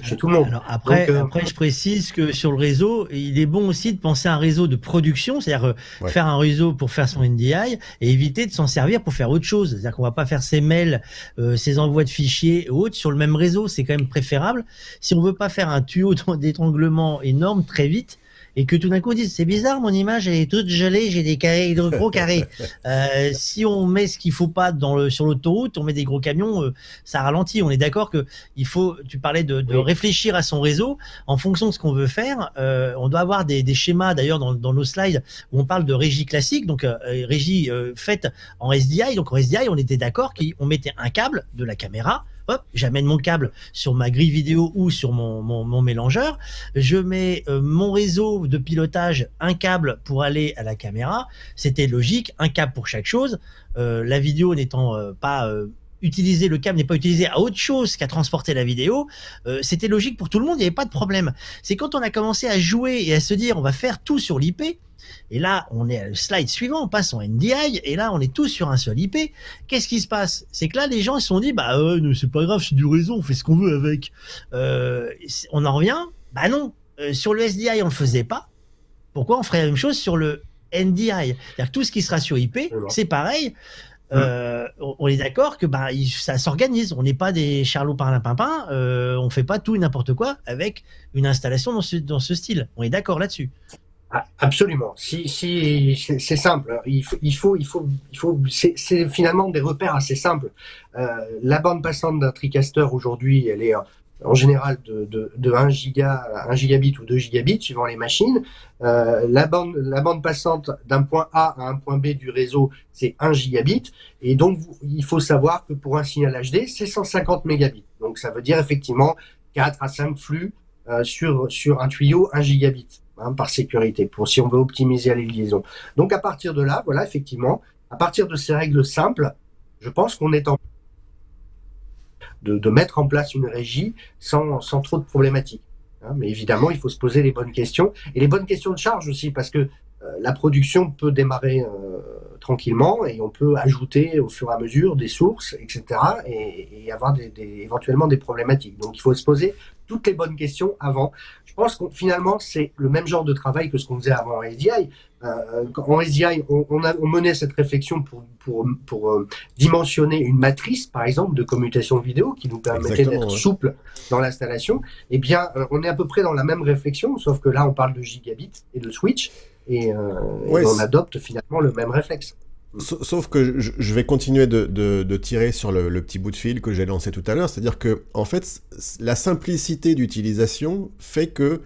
S3: chez tout le monde.
S1: Alors après, euh, après, je précise que sur le réseau, il est bon aussi de penser à un réseau de production, c'est-à-dire euh, faire un réseau pour faire son NDI et éviter de s'en servir pour faire autre chose. C'est-à-dire qu'on va pas faire ses mails, euh, ses envois de fichiers et autres sur le même réseau, c'est quand même préférable. Si on veut pas faire un tuyau d'étranglement énorme très vite, et que tout d'un coup on dit c'est bizarre mon image elle est toute gelée j'ai des carrés de gros carrés. Euh, si on met ce qu'il faut pas dans le sur l'autoroute on met des gros camions euh, ça ralentit. On est d'accord que il faut tu parlais de, de réfléchir à son réseau. En fonction de ce qu'on veut faire euh, on doit avoir des, des schémas d'ailleurs dans, dans, nos slides où on parle de régie classique donc euh, régie euh, faite en SDI donc en SDI on était d'accord qu'on mettait un câble de la caméra hop, j'amène mon câble sur ma grille vidéo ou sur mon, mon, mélangeur, je mets euh, mon réseau de pilotage, un câble pour aller à la caméra, c'était logique, un câble pour chaque chose, euh, la vidéo n'étant euh, pas utilisé, le câble n'est pas utilisé à autre chose qu'à transporter la vidéo, euh, c'était logique pour tout le monde, il n'y avait pas de problème. C'est quand on a commencé à jouer et à se dire on va faire tout sur l'IP, et là, on est à le slide suivant, on passe en NDI, et là, on est tous sur un seul IP. Qu'est-ce qui se passe? C'est que là, les gens ils se sont dit, bah euh, c'est pas grave, c'est du réseau, on fait ce qu'on veut avec. Euh, on en revient Bah non, euh, sur le SDI, on le faisait pas. Pourquoi on ferait la même chose sur le NDI C'est-à-dire que tout ce qui sera sur IP, c'est pareil. Euh, on est d'accord que bah, ça s'organise. On n'est pas des charlots par la pimpin. Euh, on fait pas tout et n'importe quoi avec une installation dans ce, dans ce style. On est d'accord là-dessus.
S3: Ah, absolument. Si, si, c'est simple. Il faut, il faut, il faut. C'est finalement des repères assez simples. Euh, la bande passante d'un TriCaster aujourd'hui, elle est en général de, de, de 1 giga, 1 gigabit ou 2 gigabits suivant les machines. Euh, la bande, la bande passante d'un point A à un point B du réseau, c'est 1 gigabit. Et donc, il faut savoir que pour un signal HD, c'est 150 mégabits. Donc, ça veut dire effectivement 4 à 5 flux euh, sur, sur un tuyau 1 gigabit. Hein, par sécurité, pour si on veut optimiser les liaisons. Donc à partir de là, voilà, effectivement, à partir de ces règles simples, je pense qu'on est en de, mettre en place une régie sans, sans trop de problématiques. Hein, mais évidemment, il faut se poser les bonnes questions et les bonnes questions de charge aussi, parce que euh, la production peut démarrer euh, tranquillement et on peut ajouter au fur et à mesure des sources, etc. et, avoir éventuellement des problématiques. Donc il faut se poser toutes les bonnes questions avant. Je pense que finalement, c'est le même genre de travail que ce qu'on faisait avant en SDI. Euh, en SDI, on, on, a, on, menait cette réflexion pour, pour, pour euh, dimensionner une matrice, par exemple, de commutation vidéo qui nous permettait d'être ouais. souple dans l'installation. Eh bien, euh, on est à peu près dans la même réflexion, sauf que là, on parle de gigabits et de switch, et, euh, ouais, et on adopte finalement le même réflexe.
S2: Sauf que je vais continuer de, de, de tirer sur le, le, petit bout de fil que j'ai lancé tout à l'heure, c'est-à-dire que en fait, la simplicité d'utilisation fait que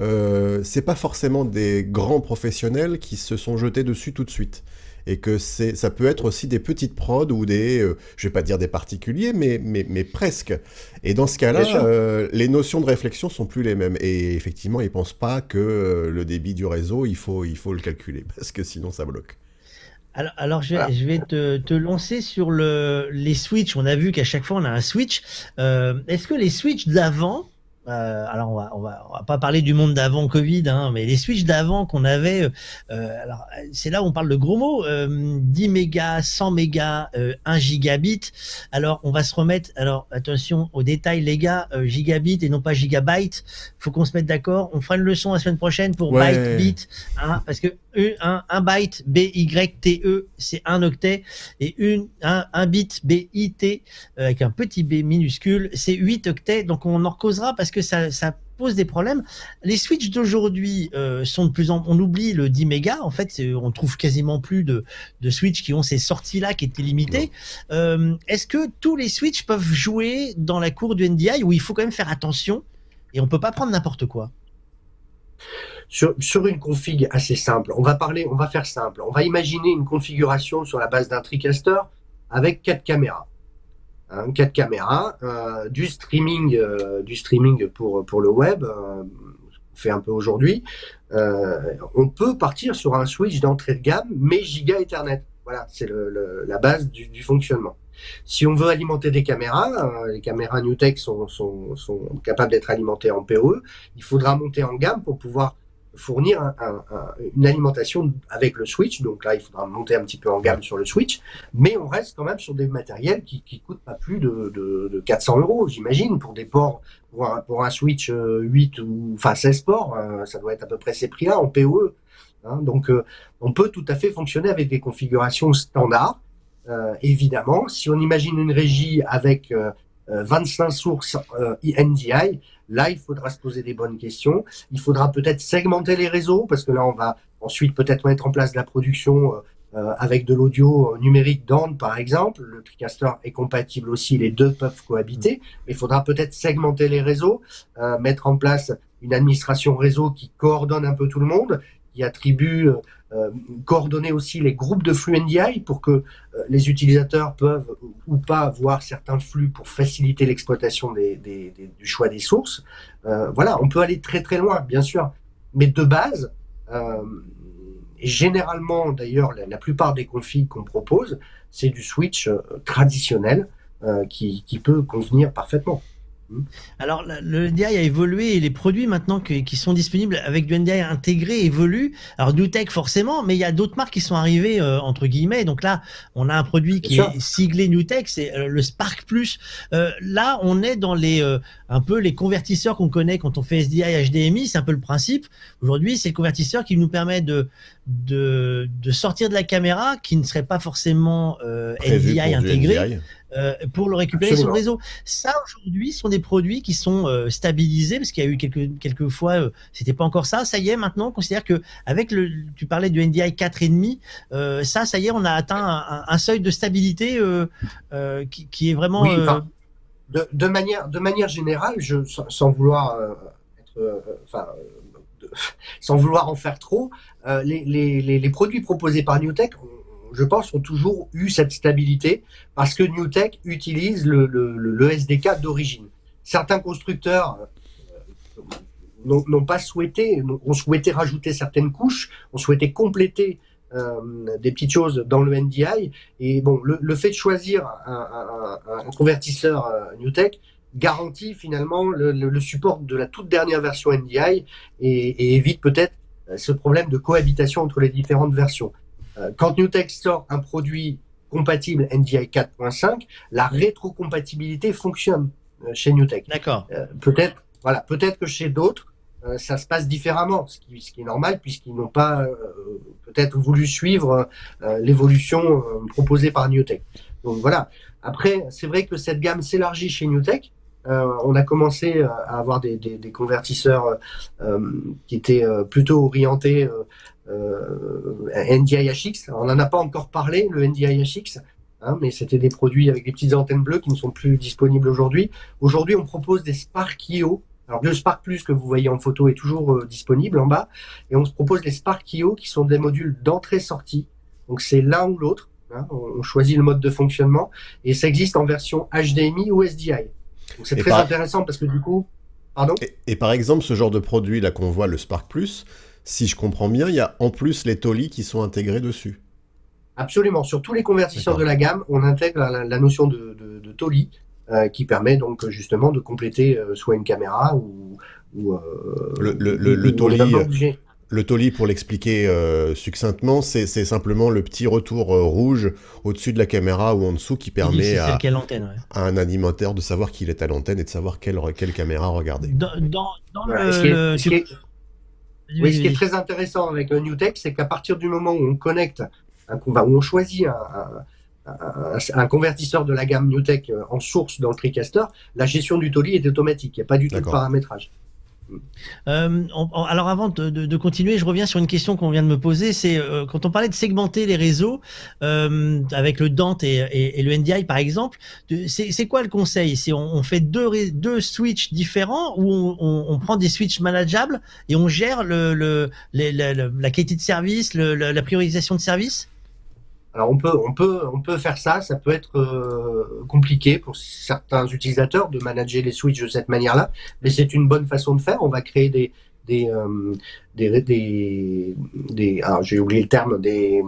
S2: euh, c'est pas forcément des grands professionnels qui se sont jetés dessus tout de suite. Et que c'est, ça peut être aussi des petites prods ou des, euh, je vais pas dire des particuliers, mais, mais, mais presque. Et dans ce cas-là, euh, les notions de réflexion sont plus les mêmes. Et effectivement, ils pensent pas que euh, le débit du réseau, il faut, il faut le calculer, parce que sinon ça bloque.
S1: Alors, alors je, vais, je vais te, te, lancer sur le, les switches. On a vu qu'à chaque fois on a un switch. Euh, Est-ce que les switches d'avant, euh, alors on va, on va, on va pas parler du monde d'avant Covid, hein, mais les switches d'avant qu'on avait, euh, alors c'est là où on parle de gros mots, euh, 10 mégas, 100 mégas, 1 gigabit. Alors on va se remettre, alors attention aux détails les gars, euh, gigabit et non pas gigabyte. Faut qu'on se mette d'accord. On fera une leçon la semaine prochaine pour ouais. byte, bit, hein, parce que un, un byte B Y T E c'est un octet et une un, un bit B I T euh, avec un petit b minuscule c'est 8 octets. Donc on en causera parce que ça, ça pose des problèmes. Les switches d'aujourd'hui euh, sont de plus en on oublie le 10 mégas en fait, on trouve quasiment plus de de switches qui ont ces sorties là qui étaient limitées. Euh, est-ce que tous les switches peuvent jouer dans la cour du NDI où il faut quand même faire attention et on peut pas prendre n'importe quoi?
S3: Sur, une config assez simple. On va parler, on va faire simple. On va imaginer une configuration sur la base d'un TriCaster avec quatre caméras. Hein, quatre caméras, euh, du streaming, euh, du streaming pour pour le web, euh, fait un peu aujourd'hui, on peut partir sur un switch d'entrée de gamme, mais giga Ethernet. Voilà, c'est la base du, fonctionnement. Si on veut alimenter des caméras, les caméras NewTek sont, sont, sont capables d'être alimentées en PoE, il faudra monter en gamme pour pouvoir fournir une alimentation avec le switch. Donc là, il faudra monter un petit peu en gamme sur le switch, mais on reste quand même sur des matériels qui, qui coûtent pas plus de, de, 400 euros, j'imagine, pour des ports, pour un, switch 8 euh, ou enfin 16 ports, euh, ça doit être à peu près ces prix-là en PoE. Hein. donc, euh, on peut tout à fait fonctionner avec des configurations standards. évidemment, si on imagine une régie avec 25 sources NDI, Là, il faudra se poser des bonnes questions. Il faudra peut-être segmenter les réseaux parce que là, on va ensuite peut-être mettre en place de la production euh, euh, avec de l'audio numérique d'onde, par exemple. Le TriCaster est compatible aussi, les deux peuvent cohabiter. Mais il faudra peut-être segmenter les réseaux, euh, mettre en place une administration réseau qui coordonne un peu tout le monde, qui attribue euh, coordonner aussi les groupes de flux NDI pour que euh, les utilisateurs peuvent ou pas voir certains flux pour faciliter l'exploitation du choix des sources. Euh, voilà, on peut aller très très loin, bien sûr, mais de base, et généralement d'ailleurs la, plupart des configs qu'on propose, c'est du switch traditionnel qui, qui peut convenir parfaitement.
S1: Alors, le NDI a évolué et les produits maintenant qui sont disponibles avec du NDI intégré évoluent. Alors, NewTek forcément, mais il y a d'autres marques qui sont arrivées euh, entre guillemets. Donc là, on a un produit qui est siglé NewTek, c'est euh, le Spark Plus. Euh, là, on est dans les un peu les convertisseurs qu'on connaît quand on fait SDI HDMI. C'est un peu le principe. Aujourd'hui, c'est le convertisseur qui nous permet de de, sortir de la caméra qui ne serait pas forcément NDI intégré. Euh, pour le récupérer sur le réseau. Ça aujourd'hui sont des produits qui sont euh, stabilisés parce qu'il y a eu quelques quelques fois euh, c'était pas encore ça. Ça y est maintenant on considère que avec le tu parlais du NDI 4,5 euh, ça ça y est on a atteint un, seuil de stabilité qui, qui, est vraiment
S3: de, de, manière de manière générale je sans, vouloir être enfin sans vouloir en faire trop, les, les, les, produits proposés par NewTek je pense, ont toujours eu cette stabilité parce que NewTek utilise le, SDK d'origine. Certains constructeurs euh, n'ont pas souhaité, ont souhaité rajouter certaines couches, ont souhaité compléter euh, des petites choses dans le NDI. Et bon, le, fait de choisir un, convertisseur euh, NewTek garantit finalement le, support de la toute dernière version NDI et évite peut-être ce problème de cohabitation entre les différentes versions. Euh, quand NewTek sort un produit compatible NDI 4.5, la rétrocompatibilité fonctionne euh, chez NewTek.
S1: D'accord.
S3: Euh, peut-être, voilà, peut-être que chez d'autres, ça se passe différemment, ce qui, ce qui est normal puisqu'ils n'ont pas peut-être voulu suivre l'évolution proposée par NewTek. Donc voilà. Après, c'est vrai que cette gamme s'élargit chez NewTek. On a commencé à avoir des, convertisseurs qui étaient plutôt orientés euh, NDI HX. On n'en a pas encore parlé, le NDI HX, hein, mais c'était des produits avec des petites antennes bleues qui ne sont plus disponibles aujourd'hui. Aujourd'hui, on propose des Spark IO. Alors le Spark Plus que vous voyez en photo est toujours euh, disponible en bas, et on se propose les Spark IO qui sont des modules d'entrée-sortie. Donc c'est l'un ou l'autre. Hein. on, choisit le mode de fonctionnement, et ça existe en version HDMI ou SDI. C'est très intéressant parce que du coup, pardon.
S2: Et, et, par exemple, ce genre de produit là qu'on voit, le Spark Plus, si je comprends bien, il y a en plus les Toli qui sont intégrés dessus.
S3: Absolument. Sur tous les convertisseurs de la gamme, on intègre la, notion de, de, Toli euh, qui permet donc justement de compléter euh, soit une caméra ou,
S2: euh, le, le, le, Toli. Le Toli, pour l'expliquer succinctement, c'est simplement le petit retour rouge au-dessus de la caméra ou en dessous qui permet à, un animateur de savoir qu'il est à l'antenne et de savoir quelle, quelle caméra regarder.
S1: Dans, dans, le,
S3: oui, ce qui est très intéressant avec le NewTek, c'est qu'à partir du moment où on connecte, un, où on choisit un, convertisseur de la gamme NewTek euh, en source dans le TriCaster, la gestion du Toli est automatique. Il n'y a pas du tout de paramétrage.
S1: Euh, alors avant de, continuer, je reviens sur une question qu'on vient de me poser. C'est euh, quand on parlait de segmenter les réseaux euh, avec le Dante et, le NDI par exemple, c'est quoi le conseil? C'est on, fait deux, switches différents ou on, prend des switches manageables et on gère la qualité de service, la priorisation de service?
S3: Alors on peut, on peut, on peut faire ça. Ça peut être euh, compliqué pour certains utilisateurs de manager les switches de cette manière-là, mais c'est une bonne façon de faire. On va créer des, des, euh, des, des, des j'ai oublié le terme, des,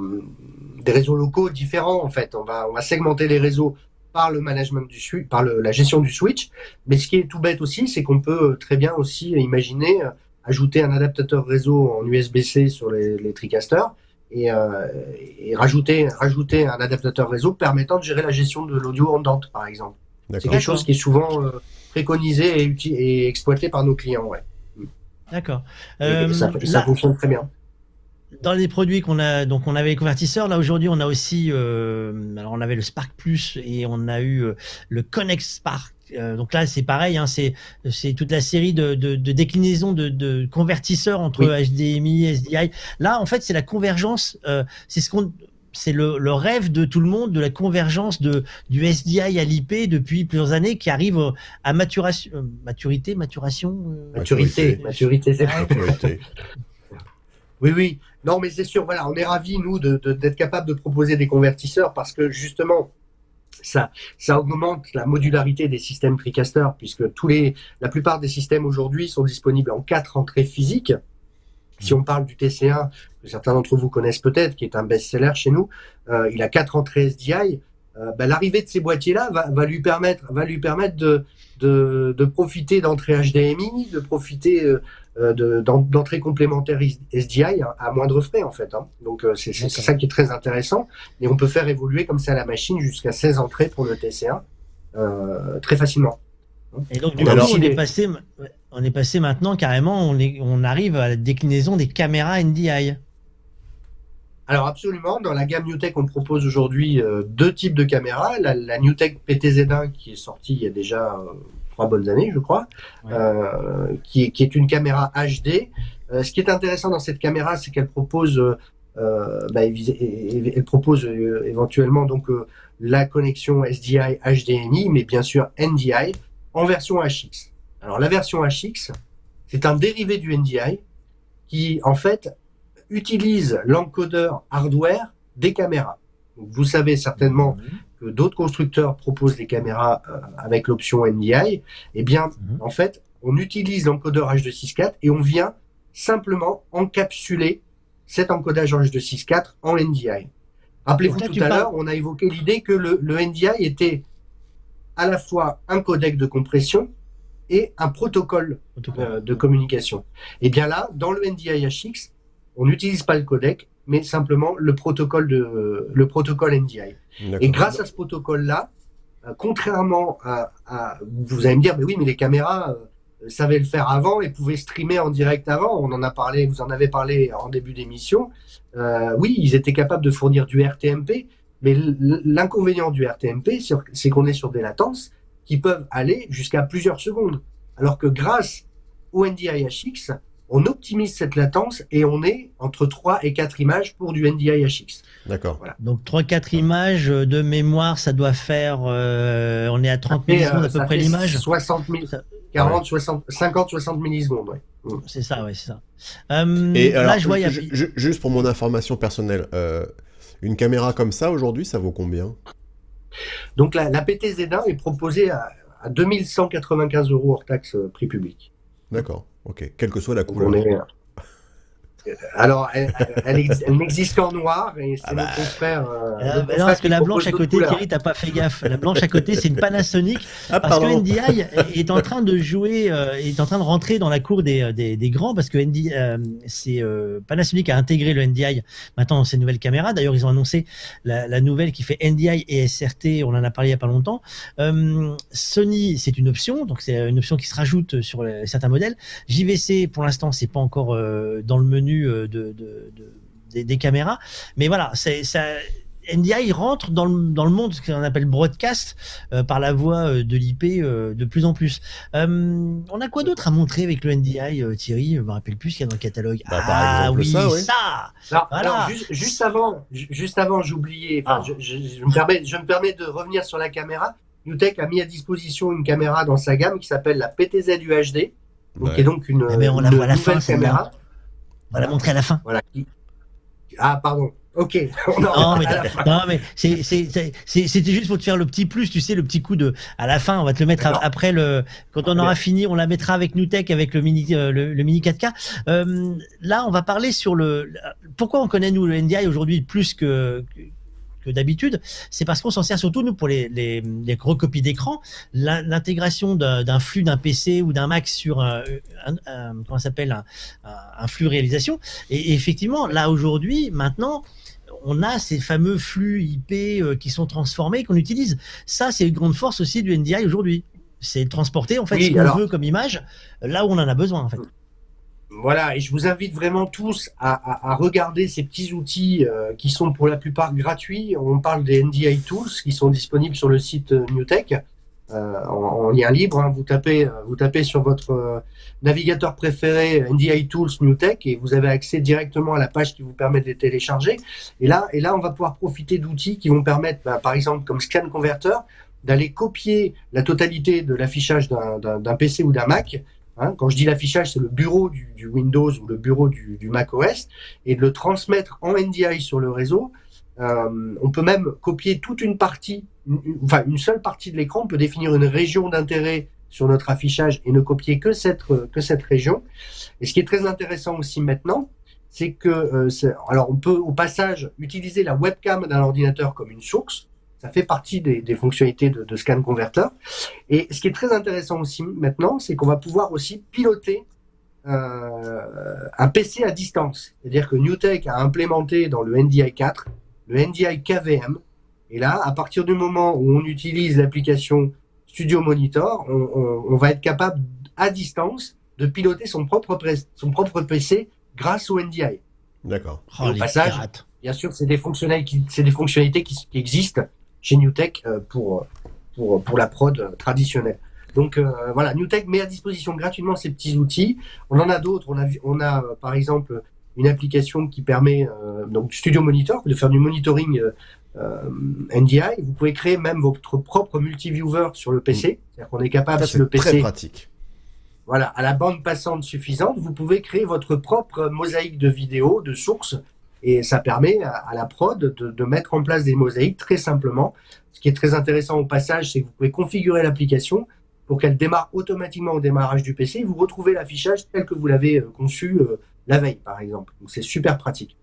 S3: des réseaux locaux différents en fait. On va, on va segmenter les réseaux par le management du switch, par le, la gestion du switch. Mais ce qui est tout bête aussi, c'est qu'on peut très bien aussi imaginer euh, ajouter un adaptateur réseau en USB-C sur les, les TriCasters et, euh, et, rajouter, rajouter un adaptateur réseau permettant de gérer la gestion de l'audio en dente, par exemple. C'est quelque chose qui est souvent euh, préconisé et, et, exploité par nos clients. Ouais.
S1: D'accord.
S3: Euh, ça, ça fonctionne très bien
S1: dans les produits qu'on a, donc on avait les convertisseurs. Là aujourd'hui, on a aussi, euh, alors on avait le Spark Plus et on a eu euh, le Connect Spark. Euh, donc là, c'est pareil, hein, c'est toute la série de, de, de déclinaisons de, de, convertisseurs entre HDMI, SDI. Là, en fait, c'est la convergence. Euh, c'est ce qu'on c'est le, le, rêve de tout le monde de la convergence de, du SDI à l'IP depuis plusieurs années qui arrive à maturation, euh, maturité, maturation,
S3: maturité, maturité, c'est maturité. Oui, oui. Non, mais c'est sûr, voilà, on est ravis, nous, d'être de, capables de proposer des convertisseurs parce que justement, ça, ça augmente la modularité des systèmes TriCaster puisque tous les, la plupart des systèmes aujourd'hui sont disponibles en quatre entrées physiques. Si on parle du TC1, que certains d'entre vous connaissent peut-être, qui est un best-seller chez nous, euh, il a quatre entrées SDI. Euh, ben, L'arrivée de ces boîtiers-là va, va, lui permettre, va lui permettre de, de, de profiter d'entrées HDMI, de profiter euh, d'entrée complémentaire SDI à moindre frais en fait. Hein. Donc euh, c'est ça qui est très intéressant et on peut faire évoluer comme ça la machine jusqu'à 16 entrées pour le TC1 euh, très facilement.
S1: Et donc du coup on est passé on est passé maintenant carrément on, est, on arrive à la déclinaison des caméras NDI.
S3: Alors absolument, dans la gamme NewTek, on propose aujourd'hui euh, deux types de caméras. La, la NewTek PTZ1 qui est sortie il y a déjà trois bonnes années, je crois, euh, qui, est, qui, est une caméra HD. Euh, ce qui est intéressant dans cette caméra, c'est qu'elle propose, euh, bah, elle propose éventuellement donc la connexion SDI HDMI, mais bien sûr NDI en version HX. Alors la version HX, c'est un dérivé du NDI qui en fait utilise l'encodeur hardware des caméras. vous savez certainement que d'autres constructeurs proposent des caméras euh, avec l'option NDI, eh bien, mhm. en fait, on utilise l'encodeur H264 et on vient simplement encapsuler cet encodage H264 en NDI. Rappelez-vous tout à l'heure, on a évoqué l'idée que le, le, NDI était à la fois un codec de compression et un protocole, euh, de communication. Et eh bien là, dans le NDI HX, on n'utilise pas le codec, mais simplement le protocole de le protocole NDI. Et grâce à ce protocole-là, euh, contrairement à, à, vous allez me dire, mais oui, mais les caméras euh, savaient le faire avant et pouvaient streamer en direct avant. On en a parlé, vous en avez parlé en début d'émission. Euh, oui, ils étaient capables de fournir du RTMP, mais l'inconvénient du RTMP, c'est qu'on est sur des latences qui peuvent aller jusqu'à plusieurs secondes. Alors que grâce au NDI HX, on optimise cette latence et on est entre 3 et 4 images pour du NDI HX.
S1: D'accord. Voilà. Donc 3-4 images de mémoire, ça doit faire, euh, on est à 30 millisecondes à peu près l'image
S3: 60 000, 40, 60, 50, 60 millisecondes, ouais.
S1: Mm. C'est ça, ouais, c'est ça. Euh, et là, je vois,
S2: juste pour mon information personnelle, euh, une caméra comme ça aujourd'hui, ça vaut combien?
S3: Donc la, la PTZ1 est proposée à, à 2195 euros hors taxe euh, prix public.
S2: D'accord. Ok, quelle que soit la couleur.
S3: Alors, elle, n'existe qu'en noir et c'est ah bah...
S1: frère. Euh, ah bah non, parce que la blanche à côté, Thierry, t'as pas fait gaffe. La blanche à côté, c'est une Panasonic. Ah, parce que NDI est en train de jouer, euh, est en train de rentrer dans la cour des, des, des grands parce que NDI, euh, c'est euh, Panasonic a intégré le NDI maintenant dans ses nouvelles caméras. D'ailleurs, ils ont annoncé la, la, nouvelle qui fait NDI et SRT. On en a parlé il y a pas longtemps. Euh, Sony, c'est une option, donc c'est une option qui se rajoute sur les, certains modèles. JVC, pour l'instant, c'est pas encore euh, dans le menu euh, de, des, caméras. Mais voilà, c'est ça. NDI rentre dans le, dans le monde ce qu'on appelle broadcast euh, par la voie euh, de l'IP de plus en plus. on a quoi d'autre à montrer avec le NDI, Thierry? Je me rappelle plus ce qu'il y a dans le catalogue.
S2: Bah, ah oui, ça,
S3: Alors, juste, avant, juste avant, j'oubliais. Ah. Je, je, me permets, je me permets de revenir sur la caméra. Newtek a mis à disposition une caméra dans sa gamme qui s'appelle la PTZ UHD, donc, qui est donc une,
S1: eh ben, on la voit la fin, caméra. On va la montrer à la fin.
S3: Voilà. Ah, pardon. Ok.
S1: non, mais, c'était juste pour te faire le petit plus, tu sais, le petit coup de. À la fin, on va te le mettre après le. Quand on aura fini, on la mettra avec Newtek, avec le mini, euh, le, mini 4K. Euh, là, on va parler sur le. Pourquoi on connaît nous le NDI aujourd'hui plus que, que d'habitude, c'est parce qu'on s'en sert surtout nous pour les, les, les recopies d'écran, l'intégration d'un flux d'un PC ou d'un Mac sur un, un, comment s'appelle un, un, flux réalisation. Et, effectivement, là aujourd'hui, maintenant, on a ces fameux flux IP euh, qui sont transformés qu'on utilise. Ça, c'est une grande force aussi du NDI aujourd'hui. C'est transporter en fait ce qu'on veut comme image là où on en a besoin en fait.
S3: Voilà, et je vous invite vraiment tous à, regarder ces petits outils euh, qui sont pour la plupart gratuits. On parle des NDI Tools qui sont disponibles sur le site euh, NewTek euh, en, lien libre. Hein. Vous, tapez, vous tapez sur votre navigateur préféré NDI Tools NewTek et vous avez accès directement à la page qui vous permet de les télécharger. Et là, on va pouvoir profiter d'outils qui vont permettre, bah, par exemple, comme Scan Converter, d'aller copier la totalité de l'affichage d'un PC ou d'un Mac Hein, quand je dis l'affichage, c'est le bureau du, Windows ou le bureau du, Mac OS, et de le transmettre en NDI sur le réseau. Euh, on peut même copier toute une partie, enfin une seule partie de l'écran. On peut définir une région d'intérêt sur notre affichage et ne copier que cette que cette région. Et ce qui est très intéressant aussi maintenant, c'est que euh, alors on peut au passage utiliser la webcam d'un ordinateur comme une source. Ça fait partie des, des fonctionnalités de, de, scan converter. Et ce qui est très intéressant aussi maintenant, c'est qu'on va pouvoir aussi piloter euh, un PC à distance. C'est-à-dire que NewTek a implémenté dans le NDI 4 le NDI KVM. Et là, à partir du moment où on utilise l'application Studio Monitor, on, on, on, va être capable à distance de piloter son propre, son propre PC grâce au NDI.
S2: D'accord.
S3: au oh, passage, bien sûr, c'est des fonctionnalités, c'est des fonctionnalités qui, qui, existent chez NewTek euh, pour, pour, pour la prod traditionnelle. Donc euh, voilà, NewTek met à disposition gratuitement ces petits outils. On en a d'autres. On a, on a euh, par exemple une application qui permet donc Studio Monitor de faire du monitoring NDI. Vous pouvez créer même votre propre multiviewer sur le PC. C'est-à-dire qu'on est capable
S2: sur le PC. Très pratique.
S3: Voilà, à la bande passante suffisante, vous pouvez créer votre propre mosaïque de vidéos, de sources et ça permet à, la prod de, mettre en place des mosaïques très simplement. Ce qui est très intéressant au passage, c'est que vous pouvez configurer l'application pour qu'elle démarre automatiquement au démarrage du PC. vous retrouvez l'affichage tel que vous l'avez euh, conçu euh, la veille, par exemple. Donc c'est super pratique.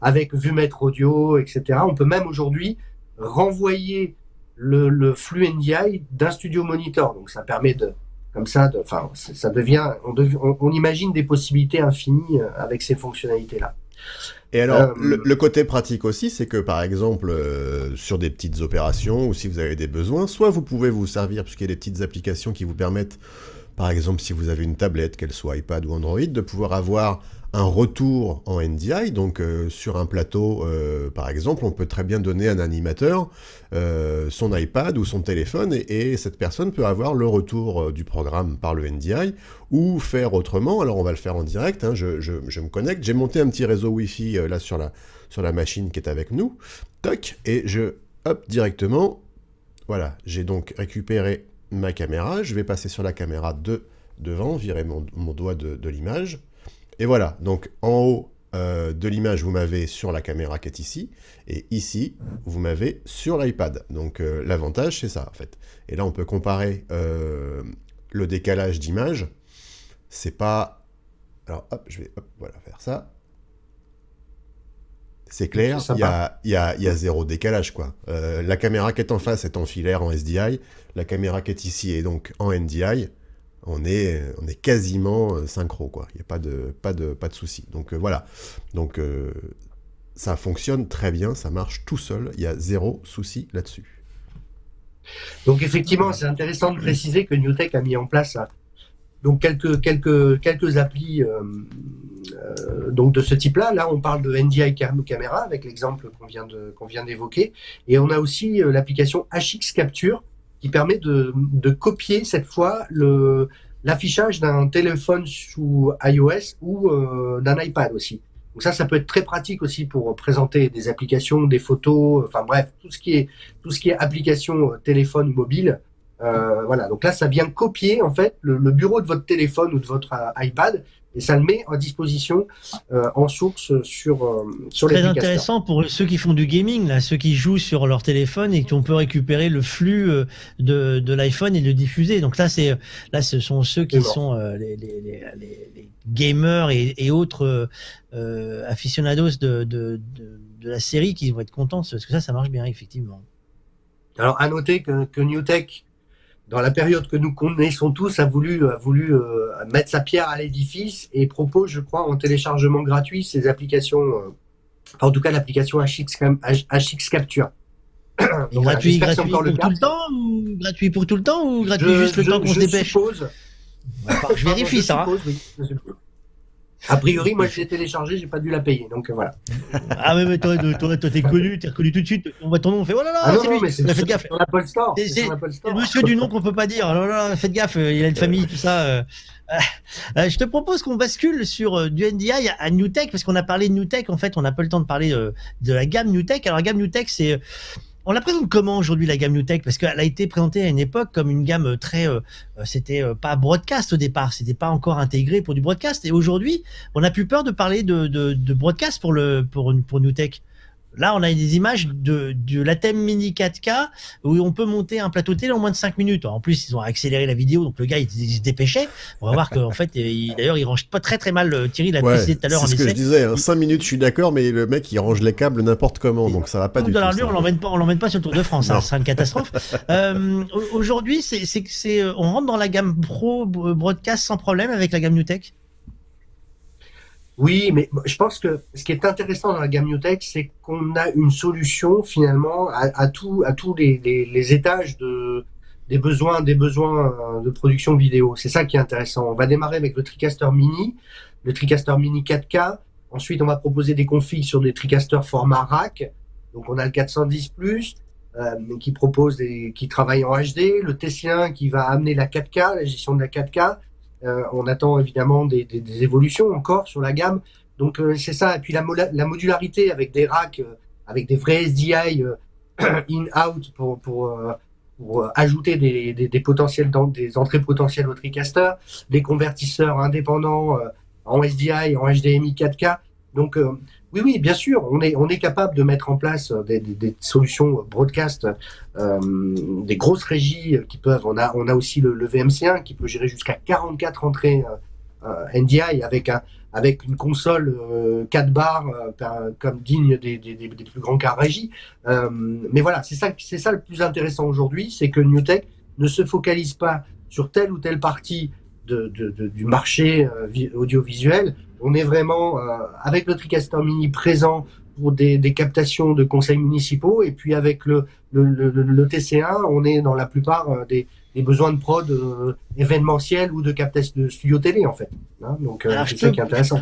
S3: Avec VuMètre audio, etc. On peut même aujourd'hui renvoyer le, flux NDI d'un studio monitor. Donc ça permet de, comme ça, enfin, ça devient, on, on imagine des possibilités infinies euh, avec ces fonctionnalités-là.
S2: Et alors, euh, le, côté pratique aussi, c'est que par exemple, euh, sur des petites opérations ou si vous avez des besoins, soit vous pouvez vous servir, puisqu'il y a des petites applications qui vous permettent, par exemple, si vous avez une tablette, qu'elle soit iPad ou Android, de pouvoir avoir un retour en NDI. Donc euh, sur un plateau, euh, par exemple, on peut très bien donner à un animateur euh, son iPad ou son téléphone et, cette personne peut avoir le retour du programme par le NDI ou faire autrement. Alors on va le faire en direct. Hein. je, me connecte. J'ai monté un petit réseau Wi-Fi là sur la, sur la machine qui est avec nous. Toc et je hop directement. Voilà, j'ai donc récupéré ma caméra. Je vais passer sur la caméra de devant, virer mon, doigt de l'image. Et voilà, donc en haut euh, de l'image, vous m'avez sur la caméra qui est ici, et ici, vous m'avez sur l'iPad. Donc euh, l'avantage, c'est ça, en fait. Et là, on peut comparer euh, le décalage d'image. C'est pas... Alors, hop, je vais voilà, faire ça. C'est clair, il y a, y, a, y a, zéro décalage, quoi. la caméra qui est en face est en filaire, en SDI. La caméra qui est ici est donc en NDI on est, quasiment euh, synchro, quoi. Il n'y a pas de, pas de, pas de souci. Donc euh, voilà. Donc euh, ça fonctionne très bien, ça marche tout seul. Il y a zéro souci là-dessus.
S3: Donc effectivement, c'est intéressant de préciser que NewTek a mis en place donc quelques quelques applis donc de ce type-là. Là, on parle de NDI Camera avec l'exemple qu'on vient de qu'on vient d'évoquer, et on a aussi l'application HX Capture qui permet de, de copier cette fois le l'affichage d'un téléphone sous iOS ou euh, d'un iPad aussi. Donc ça, ça peut être très pratique aussi pour présenter des applications, des photos, enfin bref, tout ce qui est tout ce qui est application euh, téléphone mobile. voilà, donc là, ça vient copier en fait le, bureau de votre téléphone ou de votre iPad et ça le met à disposition euh, en source sur euh, sur
S1: Très intéressant pour ceux qui font du gaming, là, ceux qui jouent sur leur téléphone et qu'on peut récupérer le flux euh, de, de l'iPhone et le diffuser. Donc là, c'est là, ce sont ceux qui sont les, les, les, les, gamers et, et autres aficionados de, de, de, de, la série qui vont être contents parce que ça, ça marche bien effectivement.
S3: Alors à noter que, que NewTek dans la période que nous connaissons tous, a voulu, a voulu euh, mettre sa pierre à l'édifice et propose, je crois, en téléchargement gratuit ces applications, euh, en tout cas l'application HX, HX Capture.
S1: gratuit, gratuit pour tout le temps ou gratuit pour tout le temps ou gratuit juste le temps qu'on se dépêche?
S3: suppose...
S1: Je vérifie ça. Hein.
S3: A priori, moi, je l'ai téléchargé, j'ai pas dû la payer, donc euh, voilà.
S1: Ah mais, mais toi, toi, t'es connu, t'es reconnu tout de suite. On voit ton nom, on fait oh là là,
S3: ah non, non, mais c'est faites gaffe. Sur l'Apple Store.
S1: C'est monsieur du nom qu'on peut pas dire. Oh là là, faites gaffe, euh, il a une famille, tout ça. Euh. je te propose qu'on bascule sur du NDI à NewTek parce qu'on a parlé de NewTek. En fait, on n'a pas le temps de parler de la gamme NewTek. Alors la gamme NewTek, c'est on la présente comment aujourd'hui la gamme NewTek? Parce qu'elle a été présentée à une époque comme une gamme très, euh, euh, c'était euh, pas broadcast au départ, c'était pas encore intégré pour du broadcast. Et aujourd'hui, on n'a plus peur de parler de broadcast pour le pour pour NewTek. Là, on a des images de, de la thème Mini 4K où on peut monter un plateau télé en moins de 5 minutes. En plus, ils ont accéléré la vidéo, donc le gars, il, se dépêchait. On va voir qu'en fait, d'ailleurs, il range pas très très mal. Euh, Thierry l'a précisé tout à l'heure
S2: C'est ce que je disais, 5 hein. minutes, je suis d'accord, mais le mec, il range les câbles n'importe comment, donc ça va pas du tout.
S1: on l'emmène pas, on l'emmène pas sur le Tour de France, hein, c'est une catastrophe. euh, Aujourd'hui, c'est, euh, on rentre dans la gamme pro broadcast sans problème avec la gamme NewTek?
S3: Oui, mais je pense que ce qui est intéressant dans la gamme c'est qu'on a une solution finalement à, à, tout, à tous les, les, les, étages de, des besoins, des besoins euh, de production vidéo. C'est ça qui est intéressant. On va démarrer avec le TriCaster Mini, le TriCaster Mini 4K. Ensuite, on va proposer des configs sur des TriCaster format rack. Donc, on a le 410 Plus euh, qui propose des, qui travaille en HD, le TC1 qui va amener la 4K, la gestion de la 4K. Euh, on attend évidemment des, évolutions encore sur la gamme. Donc euh, c'est ça. Et puis la, la, modularité avec des racks, euh, avec des vrais SDI in-out pour, pour, pour, ajouter des, des, potentiels, des entrées potentielles au TriCaster, des convertisseurs indépendants en SDI, en HDMI 4K. Donc oui, oui, bien sûr, on est, capable de mettre en place euh, des, solutions broadcast, euh, des grosses régies qui peuvent. On a, aussi le, le VMC1 qui peut gérer jusqu'à 44 entrées euh, NDI avec un, avec une console euh, 4 barres comme digne des, plus grands cas régie. mais voilà, c'est ça, c'est ça le plus intéressant aujourd'hui, c'est que NewTek ne se focalise pas sur telle ou telle partie du marché audiovisuel, on est vraiment euh, avec le TriCaster Mini présent pour des, captations de conseils municipaux et puis avec le, le, TC1, on est dans la plupart euh, des, besoins de prod euh, événementiels ou de captation de studio télé en fait. Hein. donc c'est ça qui est intéressant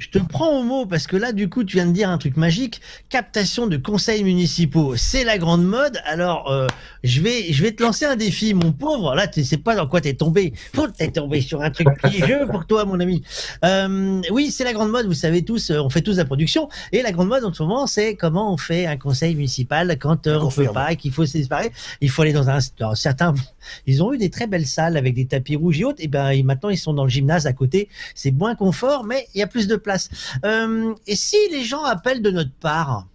S1: je te prends au mot parce que là, du coup, tu viens de dire un truc magique. Captation de conseils municipaux, c'est la grande mode. Alors, euh, je vais, je vais te lancer un défi, mon pauvre. Là, tu sais pas dans quoi t'es tombé. Faut t'es tombé sur un truc piégeux pour toi, mon ami. Euh, oui, c'est la grande mode. Vous savez tous, euh, on fait tous la production. Et la grande mode en ce moment, c'est comment on fait un conseil municipal quand on ne peut pas, qu'il faut se séparer. Il faut aller dans un, dans certains. Ils ont eu des très belles salles avec des tapis rouges et autres. Et ben, maintenant, ils sont dans le gymnase à côté. C'est moins confort, mais il y a plus de place euh, et si les gens appellent de notre part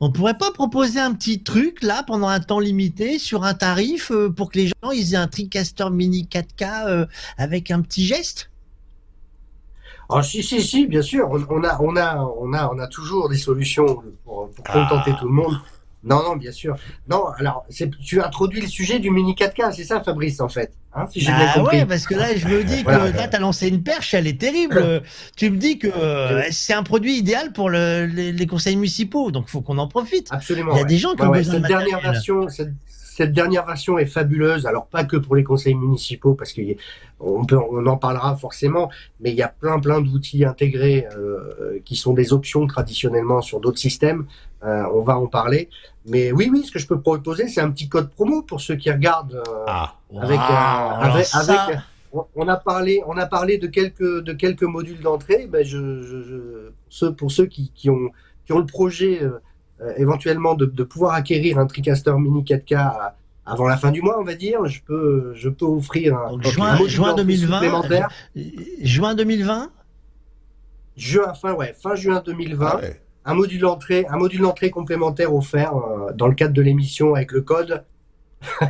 S1: on pourrait pas proposer un petit truc là pendant un temps limité sur un tarif euh, pour que les gens ils aient un TriCaster Mini 4K euh, avec un petit geste?
S3: Ah, si, si, si, bien sûr. On, a, on, a, on, a, on a toujours des solutions pour, contenter ah. tout le monde. Non, non, bien sûr. Non, alors, tu as introduit le sujet du Mini 4K, c'est ça, Fabrice, en fait
S1: hein, si bah ouais, parce que là, je me dis que là, tu as lancé une perche, elle est terrible. tu me dis que euh, c'est un produit idéal pour le, les, conseils municipaux, donc faut qu'on en profite.
S3: Absolument.
S1: Il y a des gens qui ont besoin
S3: cette dernière version, cette dernière version est fabuleuse. Alors pas que pour les conseils municipaux, parce qu'on on en parlera forcément, mais il y a plein plein d'outils intégrés euh, qui sont des options traditionnellement sur d'autres systèmes. Euh, on va en parler. Mais oui, oui, ce que je peux proposer, c'est un petit code promo pour ceux qui regardent. Euh, ah, avec, avec, on a parlé, on a parlé de quelques de quelques modules d'entrée. Ben je, je, pour ceux qui, qui ont qui ont le projet euh, éventuellement de, pouvoir acquérir un TriCaster Mini 4K avant la fin du mois, on va dire, je peux, je peux offrir un,
S1: Donc, juin,
S3: module
S1: juin
S3: d'entrée
S1: 2020.
S3: supplémentaire.
S1: Juin 2020
S3: Juin, fin, ouais, fin juin 2020.
S2: Ah ouais.
S3: Un module d'entrée, un module d'entrée complémentaire offert euh, dans le cadre de l'émission avec le code.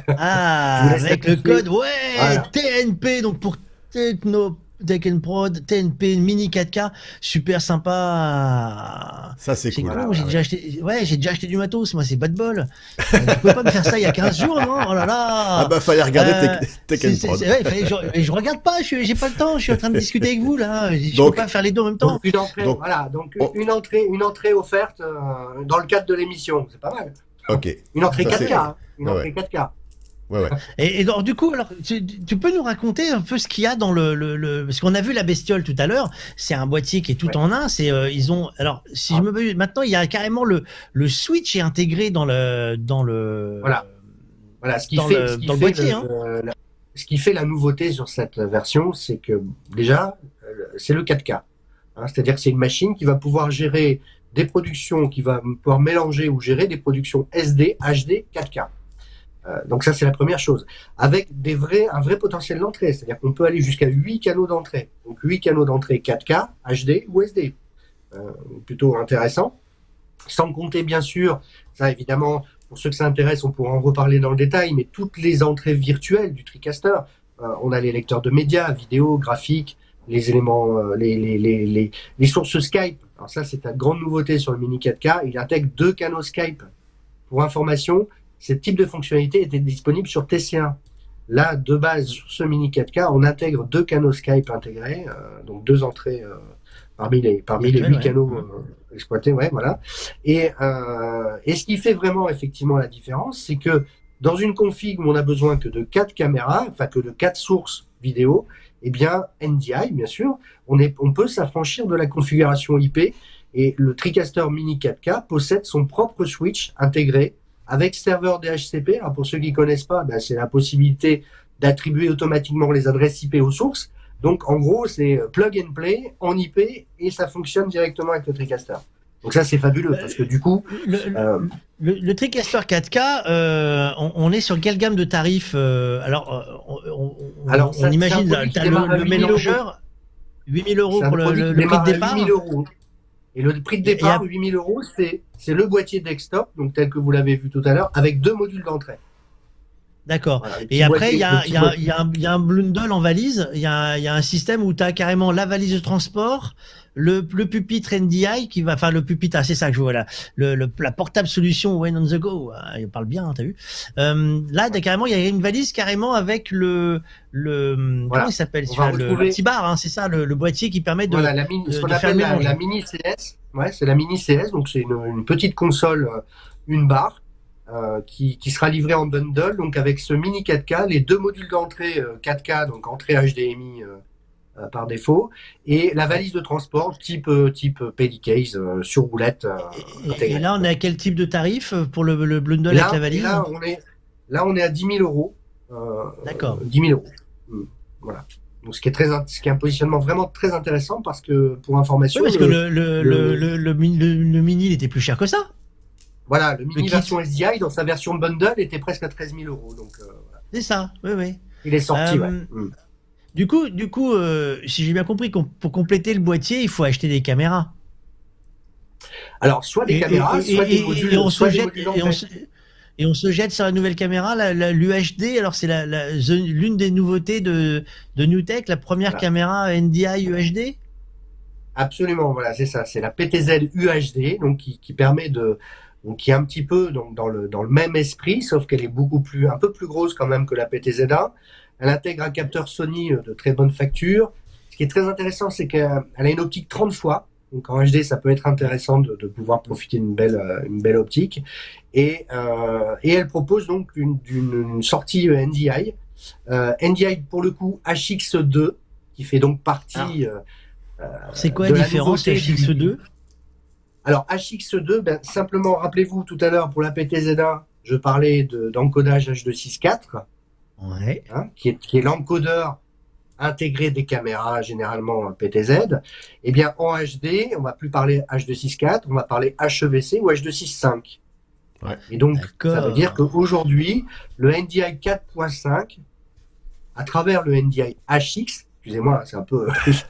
S1: Ah, avec le code, ouais,
S3: Voilà.
S1: TNP, donc pour Techno, And Prod, TNP, Mini 4K, super sympa.
S2: Ça, c'est cool.
S1: con,
S3: Voilà,
S1: j'ai
S3: ouais.
S1: déjà acheté, ouais, j'ai déjà acheté du matos, moi, c'est bas de bol. Tu peux pas me faire ça il y a 15 jours, non? Oh là là!
S2: Ah bah, fallait regarder
S1: Euh, c'est-
S2: Prod.
S1: c'est- ouais, il fallait que je, regarde pas, je- j'ai pas le temps, je suis en train de discuter avec vous là, je
S2: Donc-
S1: peux pas faire les deux en même temps.
S3: Donc une entrée,
S2: Donc-
S3: voilà, donc une entrée, une entrée offerte euh, dans le cadre de l'émission, c'est pas mal.
S2: Ok.
S3: Une entrée
S2: Ça,
S3: 4K,
S2: c'est-
S3: hein, une
S2: Ouais,
S3: entrée 4K.
S2: Ouais, ouais.
S1: Et, et donc, du coup, alors, tu, tu peux nous raconter un peu ce qu'il y a dans le, le, le- parce qu'on a vu la bestiole tout à l'heure. C'est un boîtier qui est tout
S3: Ouais.
S1: en un. C'est euh, ils ont alors si
S3: Ah.
S1: je me maintenant il y a carrément le le switch est intégré dans le dans le
S3: Voilà. Voilà, ce qui
S1: Dans
S3: fait,
S1: le-
S3: ce qui
S1: dans le boîtier, hein.
S3: la, ce qui fait la nouveauté sur cette version, c'est que déjà, euh, c'est le 4K. Hein, C'est-à-dire que c'est une machine qui va pouvoir gérer des productions, qui va pouvoir mélanger ou gérer des productions SD, HD, 4K. Euh, donc ça, c'est la première chose. Avec des vrais, un vrai potentiel d'entrée. C'est-à-dire qu'on peut aller jusqu'à 8 canaux d'entrée. Donc 8 canaux d'entrée 4K, HD ou SD. Euh, plutôt intéressant. Sans compter, bien sûr, ça évidemment, pour ceux que ça intéresse, on pourra en reparler dans le détail, mais toutes les entrées virtuelles du TriCaster. Euh, on a les lecteurs de médias, vidéo, graphiques, les éléments, les, les, les, les, sources Skype. Alors ça, c'est la grande nouveauté sur le Mini 4K. Il intègre deux canaux Skype. Pour information, ce type de fonctionnalité était disponible sur TC1. Là, de base, sur ce Mini 4K, on intègre deux canaux Skype intégrés, euh, donc deux entrées euh, parmi les parmi les huit
S1: ouais.
S3: canaux euh, exploités, ouais, voilà. Et euh, et ce qui fait vraiment effectivement la différence, c'est que dans une config où on a besoin que de quatre caméras, enfin que de quatre sources vidéo, eh bien NDI, bien sûr, on est on peut s'affranchir de la configuration IP et le TriCaster Mini 4K possède son propre switch intégré avec serveur DHCP. Alors pour ceux qui connaissent pas, ben, c'est la possibilité d'attribuer automatiquement les adresses IP aux sources. Donc en gros, c'est plug and play en IP et ça fonctionne directement avec le TriCaster. Donc ça c'est fabuleux parce que du coup,
S1: le,
S3: euh,
S1: le, le TriCaster 4K, euh, on, on est sur quelle gamme de tarifs euh, Alors, on,
S3: Alors, ça-
S1: imagine le, le
S3: 8000
S1: mélangeur, 8000 euros pour le, prix de départ.
S3: 8000 euros. Et le prix de départ,
S1: à-
S3: 8000 euros, c'est c'est le boîtier desktop, donc tel que vous l'avez vu tout à l'heure, avec deux modules d'entrée.
S1: D'accord.
S3: Voilà,
S1: Et après, il y, a,
S3: le
S1: il
S3: petit
S1: y, a,
S3: boîtier.
S1: il y, a un- il y a un bundle en valise. Il y a, un- il y a un système où tu as carrément la valise de transport, le, le pupitre NDI qui va, enfin le pupitre, ah, c'est ça que je vois là, le, le- la portable solution when on the go. Ah, il parle bien, t'as vu. Euh, là, carrément, il y a une valise carrément avec le, le
S3: Voilà.
S1: comment il s'appelle le, petit bar, hein, c'est ça, le, le boîtier qui permet de.
S3: Voilà, la mini,
S1: de-
S3: ce qu'on appelle
S1: le
S3: la, mini CS. Ouais, c'est la mini CS, donc c'est une, une petite console, euh, une barre, euh, qui, qui sera livrée en bundle, donc avec ce mini 4K, les deux modules d'entrée euh, 4K, donc entrée HDMI par défaut, et la valise de transport type euh, type Pedicase euh, sur roulette. euh,
S1: Et, là, on est à quel type de tarif pour le, le bundle
S3: Et là,
S1: avec la valise
S3: là, on est, là, on est à 10 000 euros. Euh,
S1: D'accord.
S3: euh, 10 000 euros. Mm. Voilà. Donc, ce qui est très, ce qui est un positionnement vraiment très intéressant parce que, pour information,
S1: Oui, parce que
S3: le-
S1: le, le,
S3: le-
S1: le, le, mini- le- le mini, il était plus cher que ça.
S3: voilà, le mini version SDI dans sa version bundle était presque à 13 000 euros. Donc, euh, voilà.
S1: C'est ça, oui, oui.
S3: il est sorti.
S1: Euh,
S3: ouais.
S1: Du coup, du coup, euh, si j'ai bien compris, pour compléter le boîtier, il faut acheter des caméras.
S3: Alors, soit des
S1: Et-
S3: caméras,
S1: et-
S3: soit
S1: et-
S3: des modules,
S1: et on se
S3: soit
S1: jette,
S3: modules
S1: et on
S3: d'entrée.
S1: se, et on se jette sur la nouvelle caméra, l'UHD. Alors c'est la- la- the- l'une des nouveautés de, de NewTek, la première
S3: Voilà.
S1: caméra NDI UHD.
S3: Absolument, voilà, c'est ça. C'est la PTZ UHD, donc qui, qui permet de, donc qui est un petit peu donc dans le dans le même esprit, sauf qu'elle est beaucoup plus, un peu plus grosse quand même que la PTZ1. Elle intègre un capteur Sony euh, de très bonne facture. Ce qui est très intéressant, c'est qu'elle a une optique 30 fois. Donc en HD, ça peut être intéressant de, de pouvoir profiter d'une belle euh, une belle optique. Et euh, et elle propose donc une, sortie NDI, euh, NDI pour le coup HX2, qui fait donc partie euh,
S1: C'est quoi
S3: de
S1: la
S3: la
S1: différence de HX2
S3: alors HX2, ben, simplement rappelez-vous tout à l'heure pour la PTZ1, je parlais de- d'encodage H264,
S1: Ouais.
S3: hein, qui est, qui est l'encodeur intégré des caméras généralement PTZ. Eh bien en HD, on va plus parler H264, on va parler HEVC ou H265. Et donc, ça veut dire qu'aujourd'hui, le NDI 4.5, à travers le NDI HX, excusez-moi, c'est un peu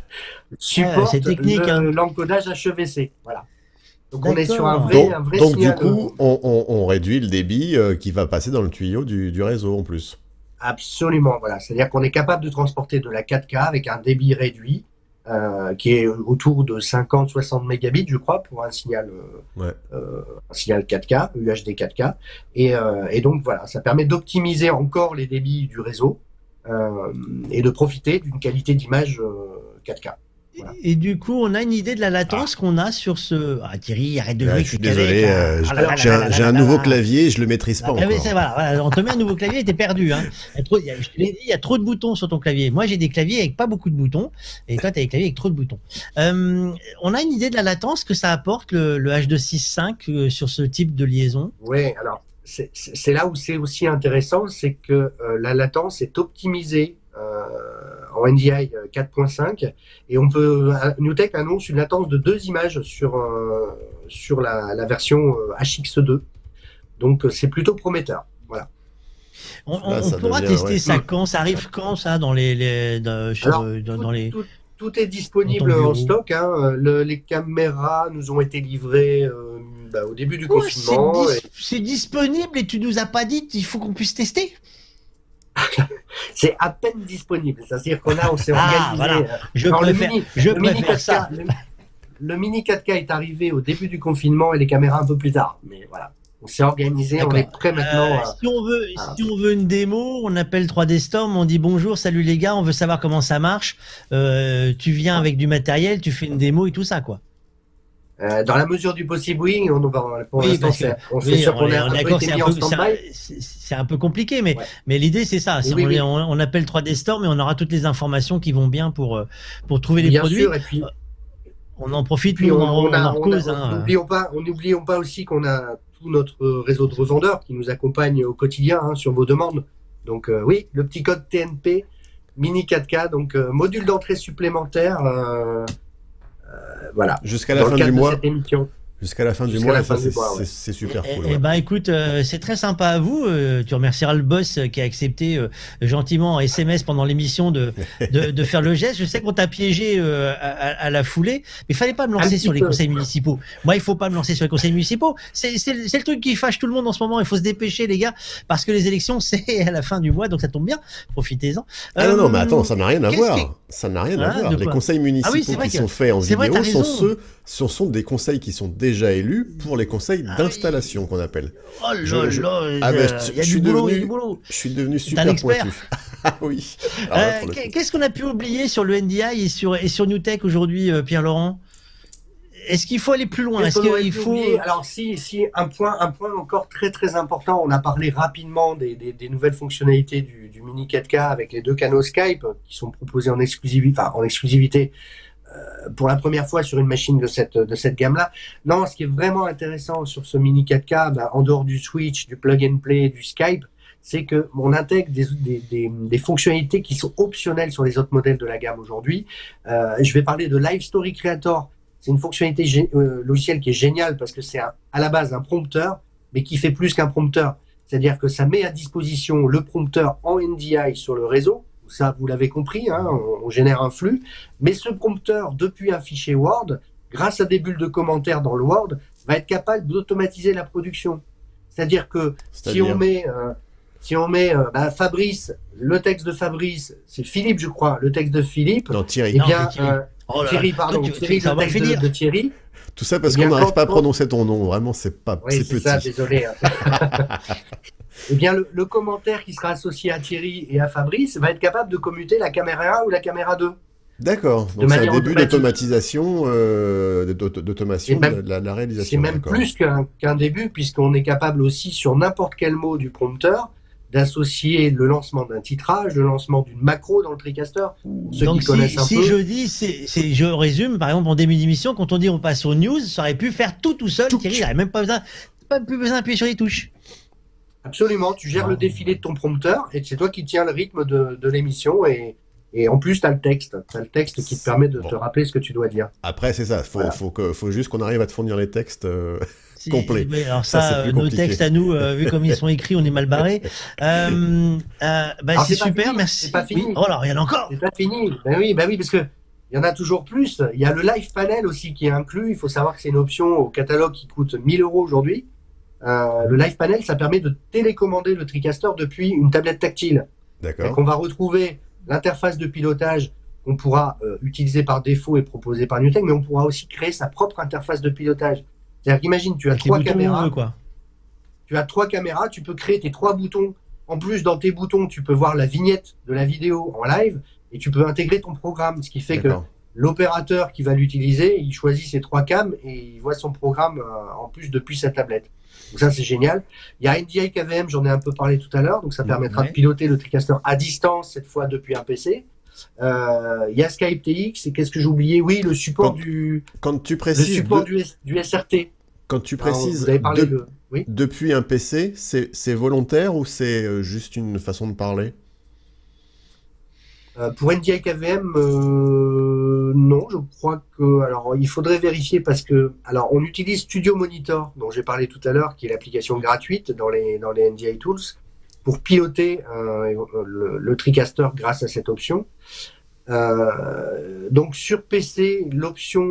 S3: supporte technique, hein. l'encodage HEVC. Voilà.
S2: Donc on est sur un vrai, donc, un vrai donc du coup, on, on, réduit le débit euh, qui va passer dans le tuyau du, du réseau en plus.
S3: Absolument, voilà. C'est-à-dire qu'on est capable de transporter de la 4K avec un débit réduit euh, qui est autour de 50-60 mégabits, je crois, pour un signal, euh, euh un signal 4K, UHD 4K. Et, euh, et donc voilà, ça permet d'optimiser encore les débits du réseau et de profiter d'une qualité d'image 4K.
S1: Et du coup, on a une idée de la latence ah. qu'on a sur ce. Ah, Thierry, arrête de
S2: jouer. je suis désolé, euh, ah j'ai un, nouveau clavier, je le maîtrise pas encore.
S1: Voilà, on te met un nouveau clavier, t'es perdu. Hein. Il y a je te l'ai dit, il y a trop de boutons sur ton clavier. Moi, j'ai des claviers avec pas beaucoup de boutons, et toi, tu as des claviers avec trop de boutons. Euh, on a une idée de la latence que ça apporte le, le H265 euh, sur ce type de liaison?
S3: Oui, alors c'est là où c'est aussi intéressant, c'est que la latence est optimisée en NDI 4.5 euh, et on peut euh, Newtek annonce une latence de deux images sur euh, sur la, la version HX2 donc c'est plutôt prometteur. Voilà.
S1: On, pourra tester ça quand? Ça arrive quand ça dans les, les dans,
S3: tout, les tout, est disponible en stock hein. les caméras nous ont été livrées bah, au début du confinement
S1: c'est disponible et tu nous as pas dit il faut qu'on puisse tester?
S3: c'est à peine disponible. C'est-à-dire qu'on a, on s'est ah,
S1: organisé. Euh, je préfère, le mini, je le mini 4K, ça.
S3: Le, mini 4K est arrivé au début du confinement et les caméras un peu plus tard. Mais voilà. On s'est organisé, on est prêt maintenant.
S1: Euh, si, on veut, si on veut une démo, on appelle 3D Storm, on dit bonjour, salut les gars, on veut savoir comment ça marche. Euh, tu viens avec du matériel, tu fais une démo et tout ça, quoi.
S3: Euh, dans la mesure du possible, oui. On, pour qu'on
S1: un peu C'est un peu compliqué, mais, mais l'idée, c'est ça. on, appelle 3D Store, mais on aura toutes les informations qui vont bien pour, euh, pour trouver les produits. et puis, on en profite, puis on, on, en cause.
S3: Hein. N'oublions pas, aussi qu'on a tout notre réseau de revendeurs qui nous accompagne au quotidien hein, sur vos demandes. Donc, euh, oui, le petit code TNP, mini 4K, donc module d'entrée supplémentaire voilà.
S2: Jusqu'à la fin du mois. Jusqu'à la fin du mois, c'est super
S1: cool. Eh, ben écoute, euh, c'est très sympa à vous. Euh, tu remercieras le boss qui a accepté euh, gentiment en SMS pendant l'émission de, de, faire le geste. Je sais qu'on t'a piégé à, la foulée, mais il fallait pas me lancer sur les conseils municipaux. Moi, il faut pas me lancer sur les conseils municipaux. C'est le truc qui fâche tout le monde en ce moment. Il faut se dépêcher, les gars, parce que les élections, c'est à la fin du mois, donc ça tombe bien. Profitez-en.
S2: Ah non, non, mais attends, ça n'a rien à voir. Ça n'a rien à ah, voir. Les conseils ah municipaux qui sont faits en vidéo sont ceux, ce sont des conseils qui sont déjà déjà élu pour les conseils ah d'installation qu'on appelle.
S1: Oh là je, là, ah ben, je, je, suis devenu,
S2: je suis devenu super pointu. ah oui.
S1: Euh, qu'est-ce qu'on a pu oublier sur le NDI et sur, et sur NewTek aujourd'hui, euh, Pierre-Laurent est-ce qu'il faut aller plus loin? Est-ce qu'il faut
S3: Alors si, si un point, un point encore très très important. On a parlé rapidement des, des, des nouvelles fonctionnalités du, du, Mini 4K avec les deux canaux Skype qui sont proposés en exclusivité, enfin en exclusivité euh, pour la première fois sur une machine de cette, de cette gamme-là. Non, ce qui est vraiment intéressant sur ce Mini 4K, bah, en dehors du Switch, du plug and play, du Skype, c'est que on intègre des, des, des, fonctionnalités qui sont optionnelles sur les autres modèles de la gamme aujourd'hui. Euh, je vais parler de Live Story Creator. C'est une fonctionnalité euh, logicielle qui est géniale parce que c'est à la base un prompteur, mais qui fait plus qu'un prompteur. C'est-à-dire que ça met à disposition le prompteur en NDI sur le réseau, ça vous l'avez compris, hein, on, génère un flux, mais ce prompteur, depuis un fichier Word, grâce à des bulles de commentaires dans le Word, va être capable d'automatiser la production. C'est-à-dire que si on met, euh, si on met euh, bah, Fabrice, le texte de Fabrice, c'est Philippe, je crois, le texte de Philippe.
S2: Non, Thierry.
S3: Eh bien, euh, oh Thierry, pardon, Thierry, le texte de, de, Thierry.
S2: Tout ça parce eh qu'on n'arrive pas à prononcer ton nom. Vraiment, c'est pas.
S3: Oui, c'est ça. Désolé. Hein. eh bien, le, commentaire qui sera associé à Thierry et à Fabrice va être capable de commuter la caméra 1 ou la caméra 2.
S2: D'accord. Donc c'est un début d'automatisation, euh, d'automation de la, réalisation.
S3: C'est même plus qu'un début, puisqu'on est capable aussi, sur n'importe quel mot du prompteur, d'associer le lancement d'un titrage, le lancement d'une macro dans le TriCaster.
S1: Ceux Donc qui si, connaissent un si je dis, c'est, je résume, par exemple en début d'émission, quand on dit on passe aux news, ça aurait pu faire tout tout seul. Thierry, il n'aurait même pas besoin, pas plus besoin d'appuyer sur les touches.
S3: Absolument, tu gères le défilé de ton prompteur et c'est toi qui tiens le rythme de, l'émission et, Et en plus, tu as le texte. Tu as le texte qui te permet de te rappeler ce que tu dois dire.
S2: Après, c'est ça. Faut, faut, que, faut juste qu'on arrive à te fournir les textes. Euh, complets.
S1: Mais alors ça, nos textes à nous, euh, vu comme ils sont écrits, on est mal barrés. Euh, bah, c'est super, merci.
S3: Pas fini.
S1: Oh là, il y en a encore.
S3: C'est pas fini. Ben oui, ben oui, parce que il y en a toujours plus. Il y a le live panel aussi qui est inclus. Il faut savoir que c'est une option au catalogue qui coûte 1000 euros aujourd'hui. Euh, le live panel, ça permet de télécommander le TriCaster depuis une tablette tactile.
S2: D'accord.
S3: On va retrouver l'interface de pilotage qu'on pourra euh, utiliser par défaut et proposer par Newtek, mais on pourra aussi créer sa propre interface de pilotage. C'est-à-dire qu'imagine, tu as trois caméras. quoi. Tu as trois caméras, tu peux créer tes trois boutons. En plus, dans tes boutons, tu peux voir la vignette de la vidéo en live et tu peux intégrer ton programme, ce qui fait que l'opérateur qui va l'utiliser, il choisit ses trois cams et il voit son programme euh, en plus depuis sa tablette. Donc ça c'est génial. Il y a NDI KVM, j'en ai un peu parlé tout à l'heure, donc ça permettra de piloter le TriCaster à distance cette fois depuis un PC. Euh, il y a Skype TX et qu'est-ce que j'ai oublié? Oui, le support du
S2: quand tu précises
S3: le support du, SRT.
S2: Quand tu précises depuis un PC, c'est volontaire ou c'est euh, juste une façon de parler?
S3: Euh, pour NDI KVM, euh, non, je crois que. Alors, il faudrait vérifier parce que. Alors, on utilise Studio Monitor, dont j'ai parlé tout à l'heure, qui est l'application gratuite dans les, dans les NDI Tools, pour piloter euh, le, le, TriCaster grâce à cette option. donc, sur PC, l'option.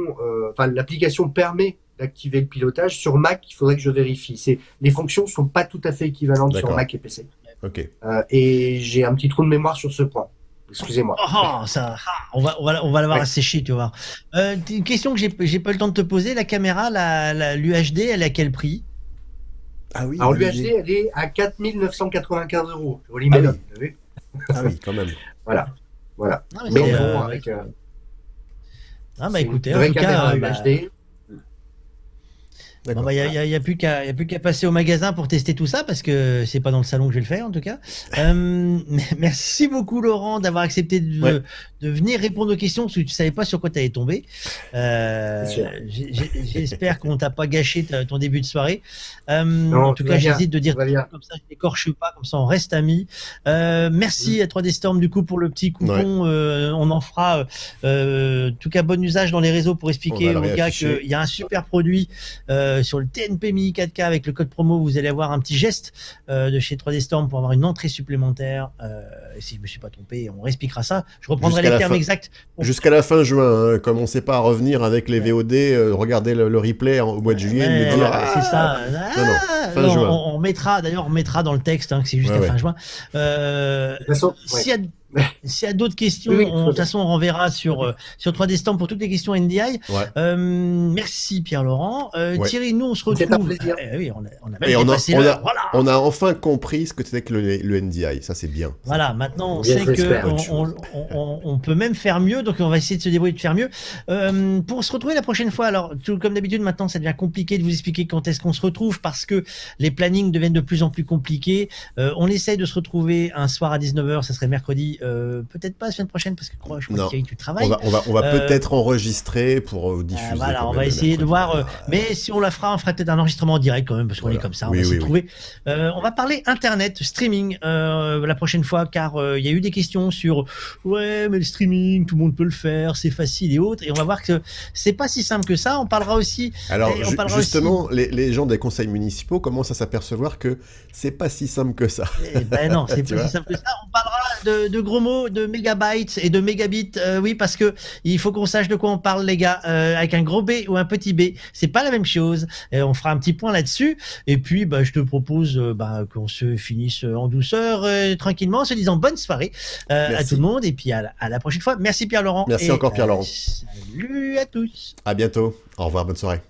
S3: Enfin, l'application permet d'activer le pilotage. Sur Mac, il faudrait que je vérifie. C'est, les fonctions sont pas tout à fait équivalentes sur Mac et PC.
S2: Ok.
S3: et j'ai un petit trou de mémoire sur ce point. Excusez-moi.
S1: Oh, ça, on va, on va, on va l'avoir asséché, tu vois. Euh, une question que j'ai, j'ai pas eu le temps de te poser. La caméra, la, l'UHD, elle est à quel prix?
S3: Ah oui. Alors l'UHD, elle est à 4995 euros.
S2: ah, oui. ah oui, quand même.
S3: voilà, voilà.
S1: mais, bon, euh, avec. Euh, ah bah écoutez, en tout cas, UHD. Il n'y a, y a, plus qu'à passer au magasin pour tester tout ça parce que c'est pas dans le salon que je vais le faire en tout cas. Euh, merci beaucoup Laurent d'avoir accepté de, de, venir répondre aux questions parce que tu savais pas sur quoi tu allais tomber. Euh, J'espère qu'on t'a pas gâché ton début de soirée. Euh, en tout cas, j'hésite de dire comme ça, je n'écorche pas, comme ça on reste amis. Euh, merci mm. à 3D Storm du coup pour le petit coupon. On en fera en tout cas bon usage dans les réseaux pour expliquer aux gars qu'il y a un super produit. Euh, euh, sur le TNP Mini 4K avec le code promo, vous allez avoir un petit geste euh, de chez 3D Storm pour avoir une entrée supplémentaire. Euh, si je me suis pas trompé, on réexpliquera ça. Je reprendrai les termes exacts.
S2: Jusqu'à la fin juin, hein, commencez pas à revenir avec les VOD, regardez le, replay au mois de juillet,
S1: me dire. c'est ça. Ah, on, mettra, d'ailleurs, on mettra dans le texte hein, que c'est jusqu'à fin juin. de toute façon, s'il y a s'il y a d'autres questions, de toute façon, on renverra sur, euh, sur 3D Stamp pour toutes les questions NDI. Euh, merci Pierre-Laurent. Euh, Thierry, nous, on se retrouve.
S2: Eh oui, on a, on a, on, a, on, a, enfin compris ce que c'était que le, le, NDI. Ça, c'est bien.
S1: Voilà, maintenant, on sait qu'on on, peut même faire mieux. Donc, on va essayer de se débrouiller de faire mieux. pour se retrouver la prochaine fois, alors, tout, comme d'habitude, maintenant, ça devient compliqué de vous expliquer quand est-ce qu'on se retrouve parce que les plannings deviennent de plus en plus compliqués. on essaye de se retrouver un soir à 19h, ça serait mercredi euh, peut-être pas la semaine prochaine parce que je crois, que tu travailles.
S2: On va, on va, euh, peut-être enregistrer pour euh, diffuser.
S1: voilà, on va essayer de voir. mais si on la fera, on fera peut-être un enregistrement en direct quand même parce qu'on est comme ça. On va essayer de trouver. on va parler internet, streaming la prochaine fois car il y a eu des questions sur ouais mais le streaming, tout le monde peut le faire, c'est facile et autres. Et on va voir que c'est pas si simple que ça. On parlera aussi.
S2: Alors justement, les, les, gens des conseils municipaux commencent à s'apercevoir que c'est pas si simple que ça.
S1: Eh ben non, c'est pas si simple que ça. On parlera de, de gros mots de mégabytes et de mégabits. Euh, oui, parce que il faut qu'on sache de quoi on parle, les gars. Euh, avec un gros B ou un petit B, c'est pas la même chose. Et on fera un petit point là-dessus. Et puis, bah, je te propose euh, bah, qu'on se finisse en douceur, tranquillement, en se disant bonne soirée à tout le monde. Et puis à la, prochaine fois. Merci Pierre-Laurent.
S2: Merci encore Pierre-Laurent.
S1: salut à tous.
S2: À bientôt. Au revoir. Bonne soirée.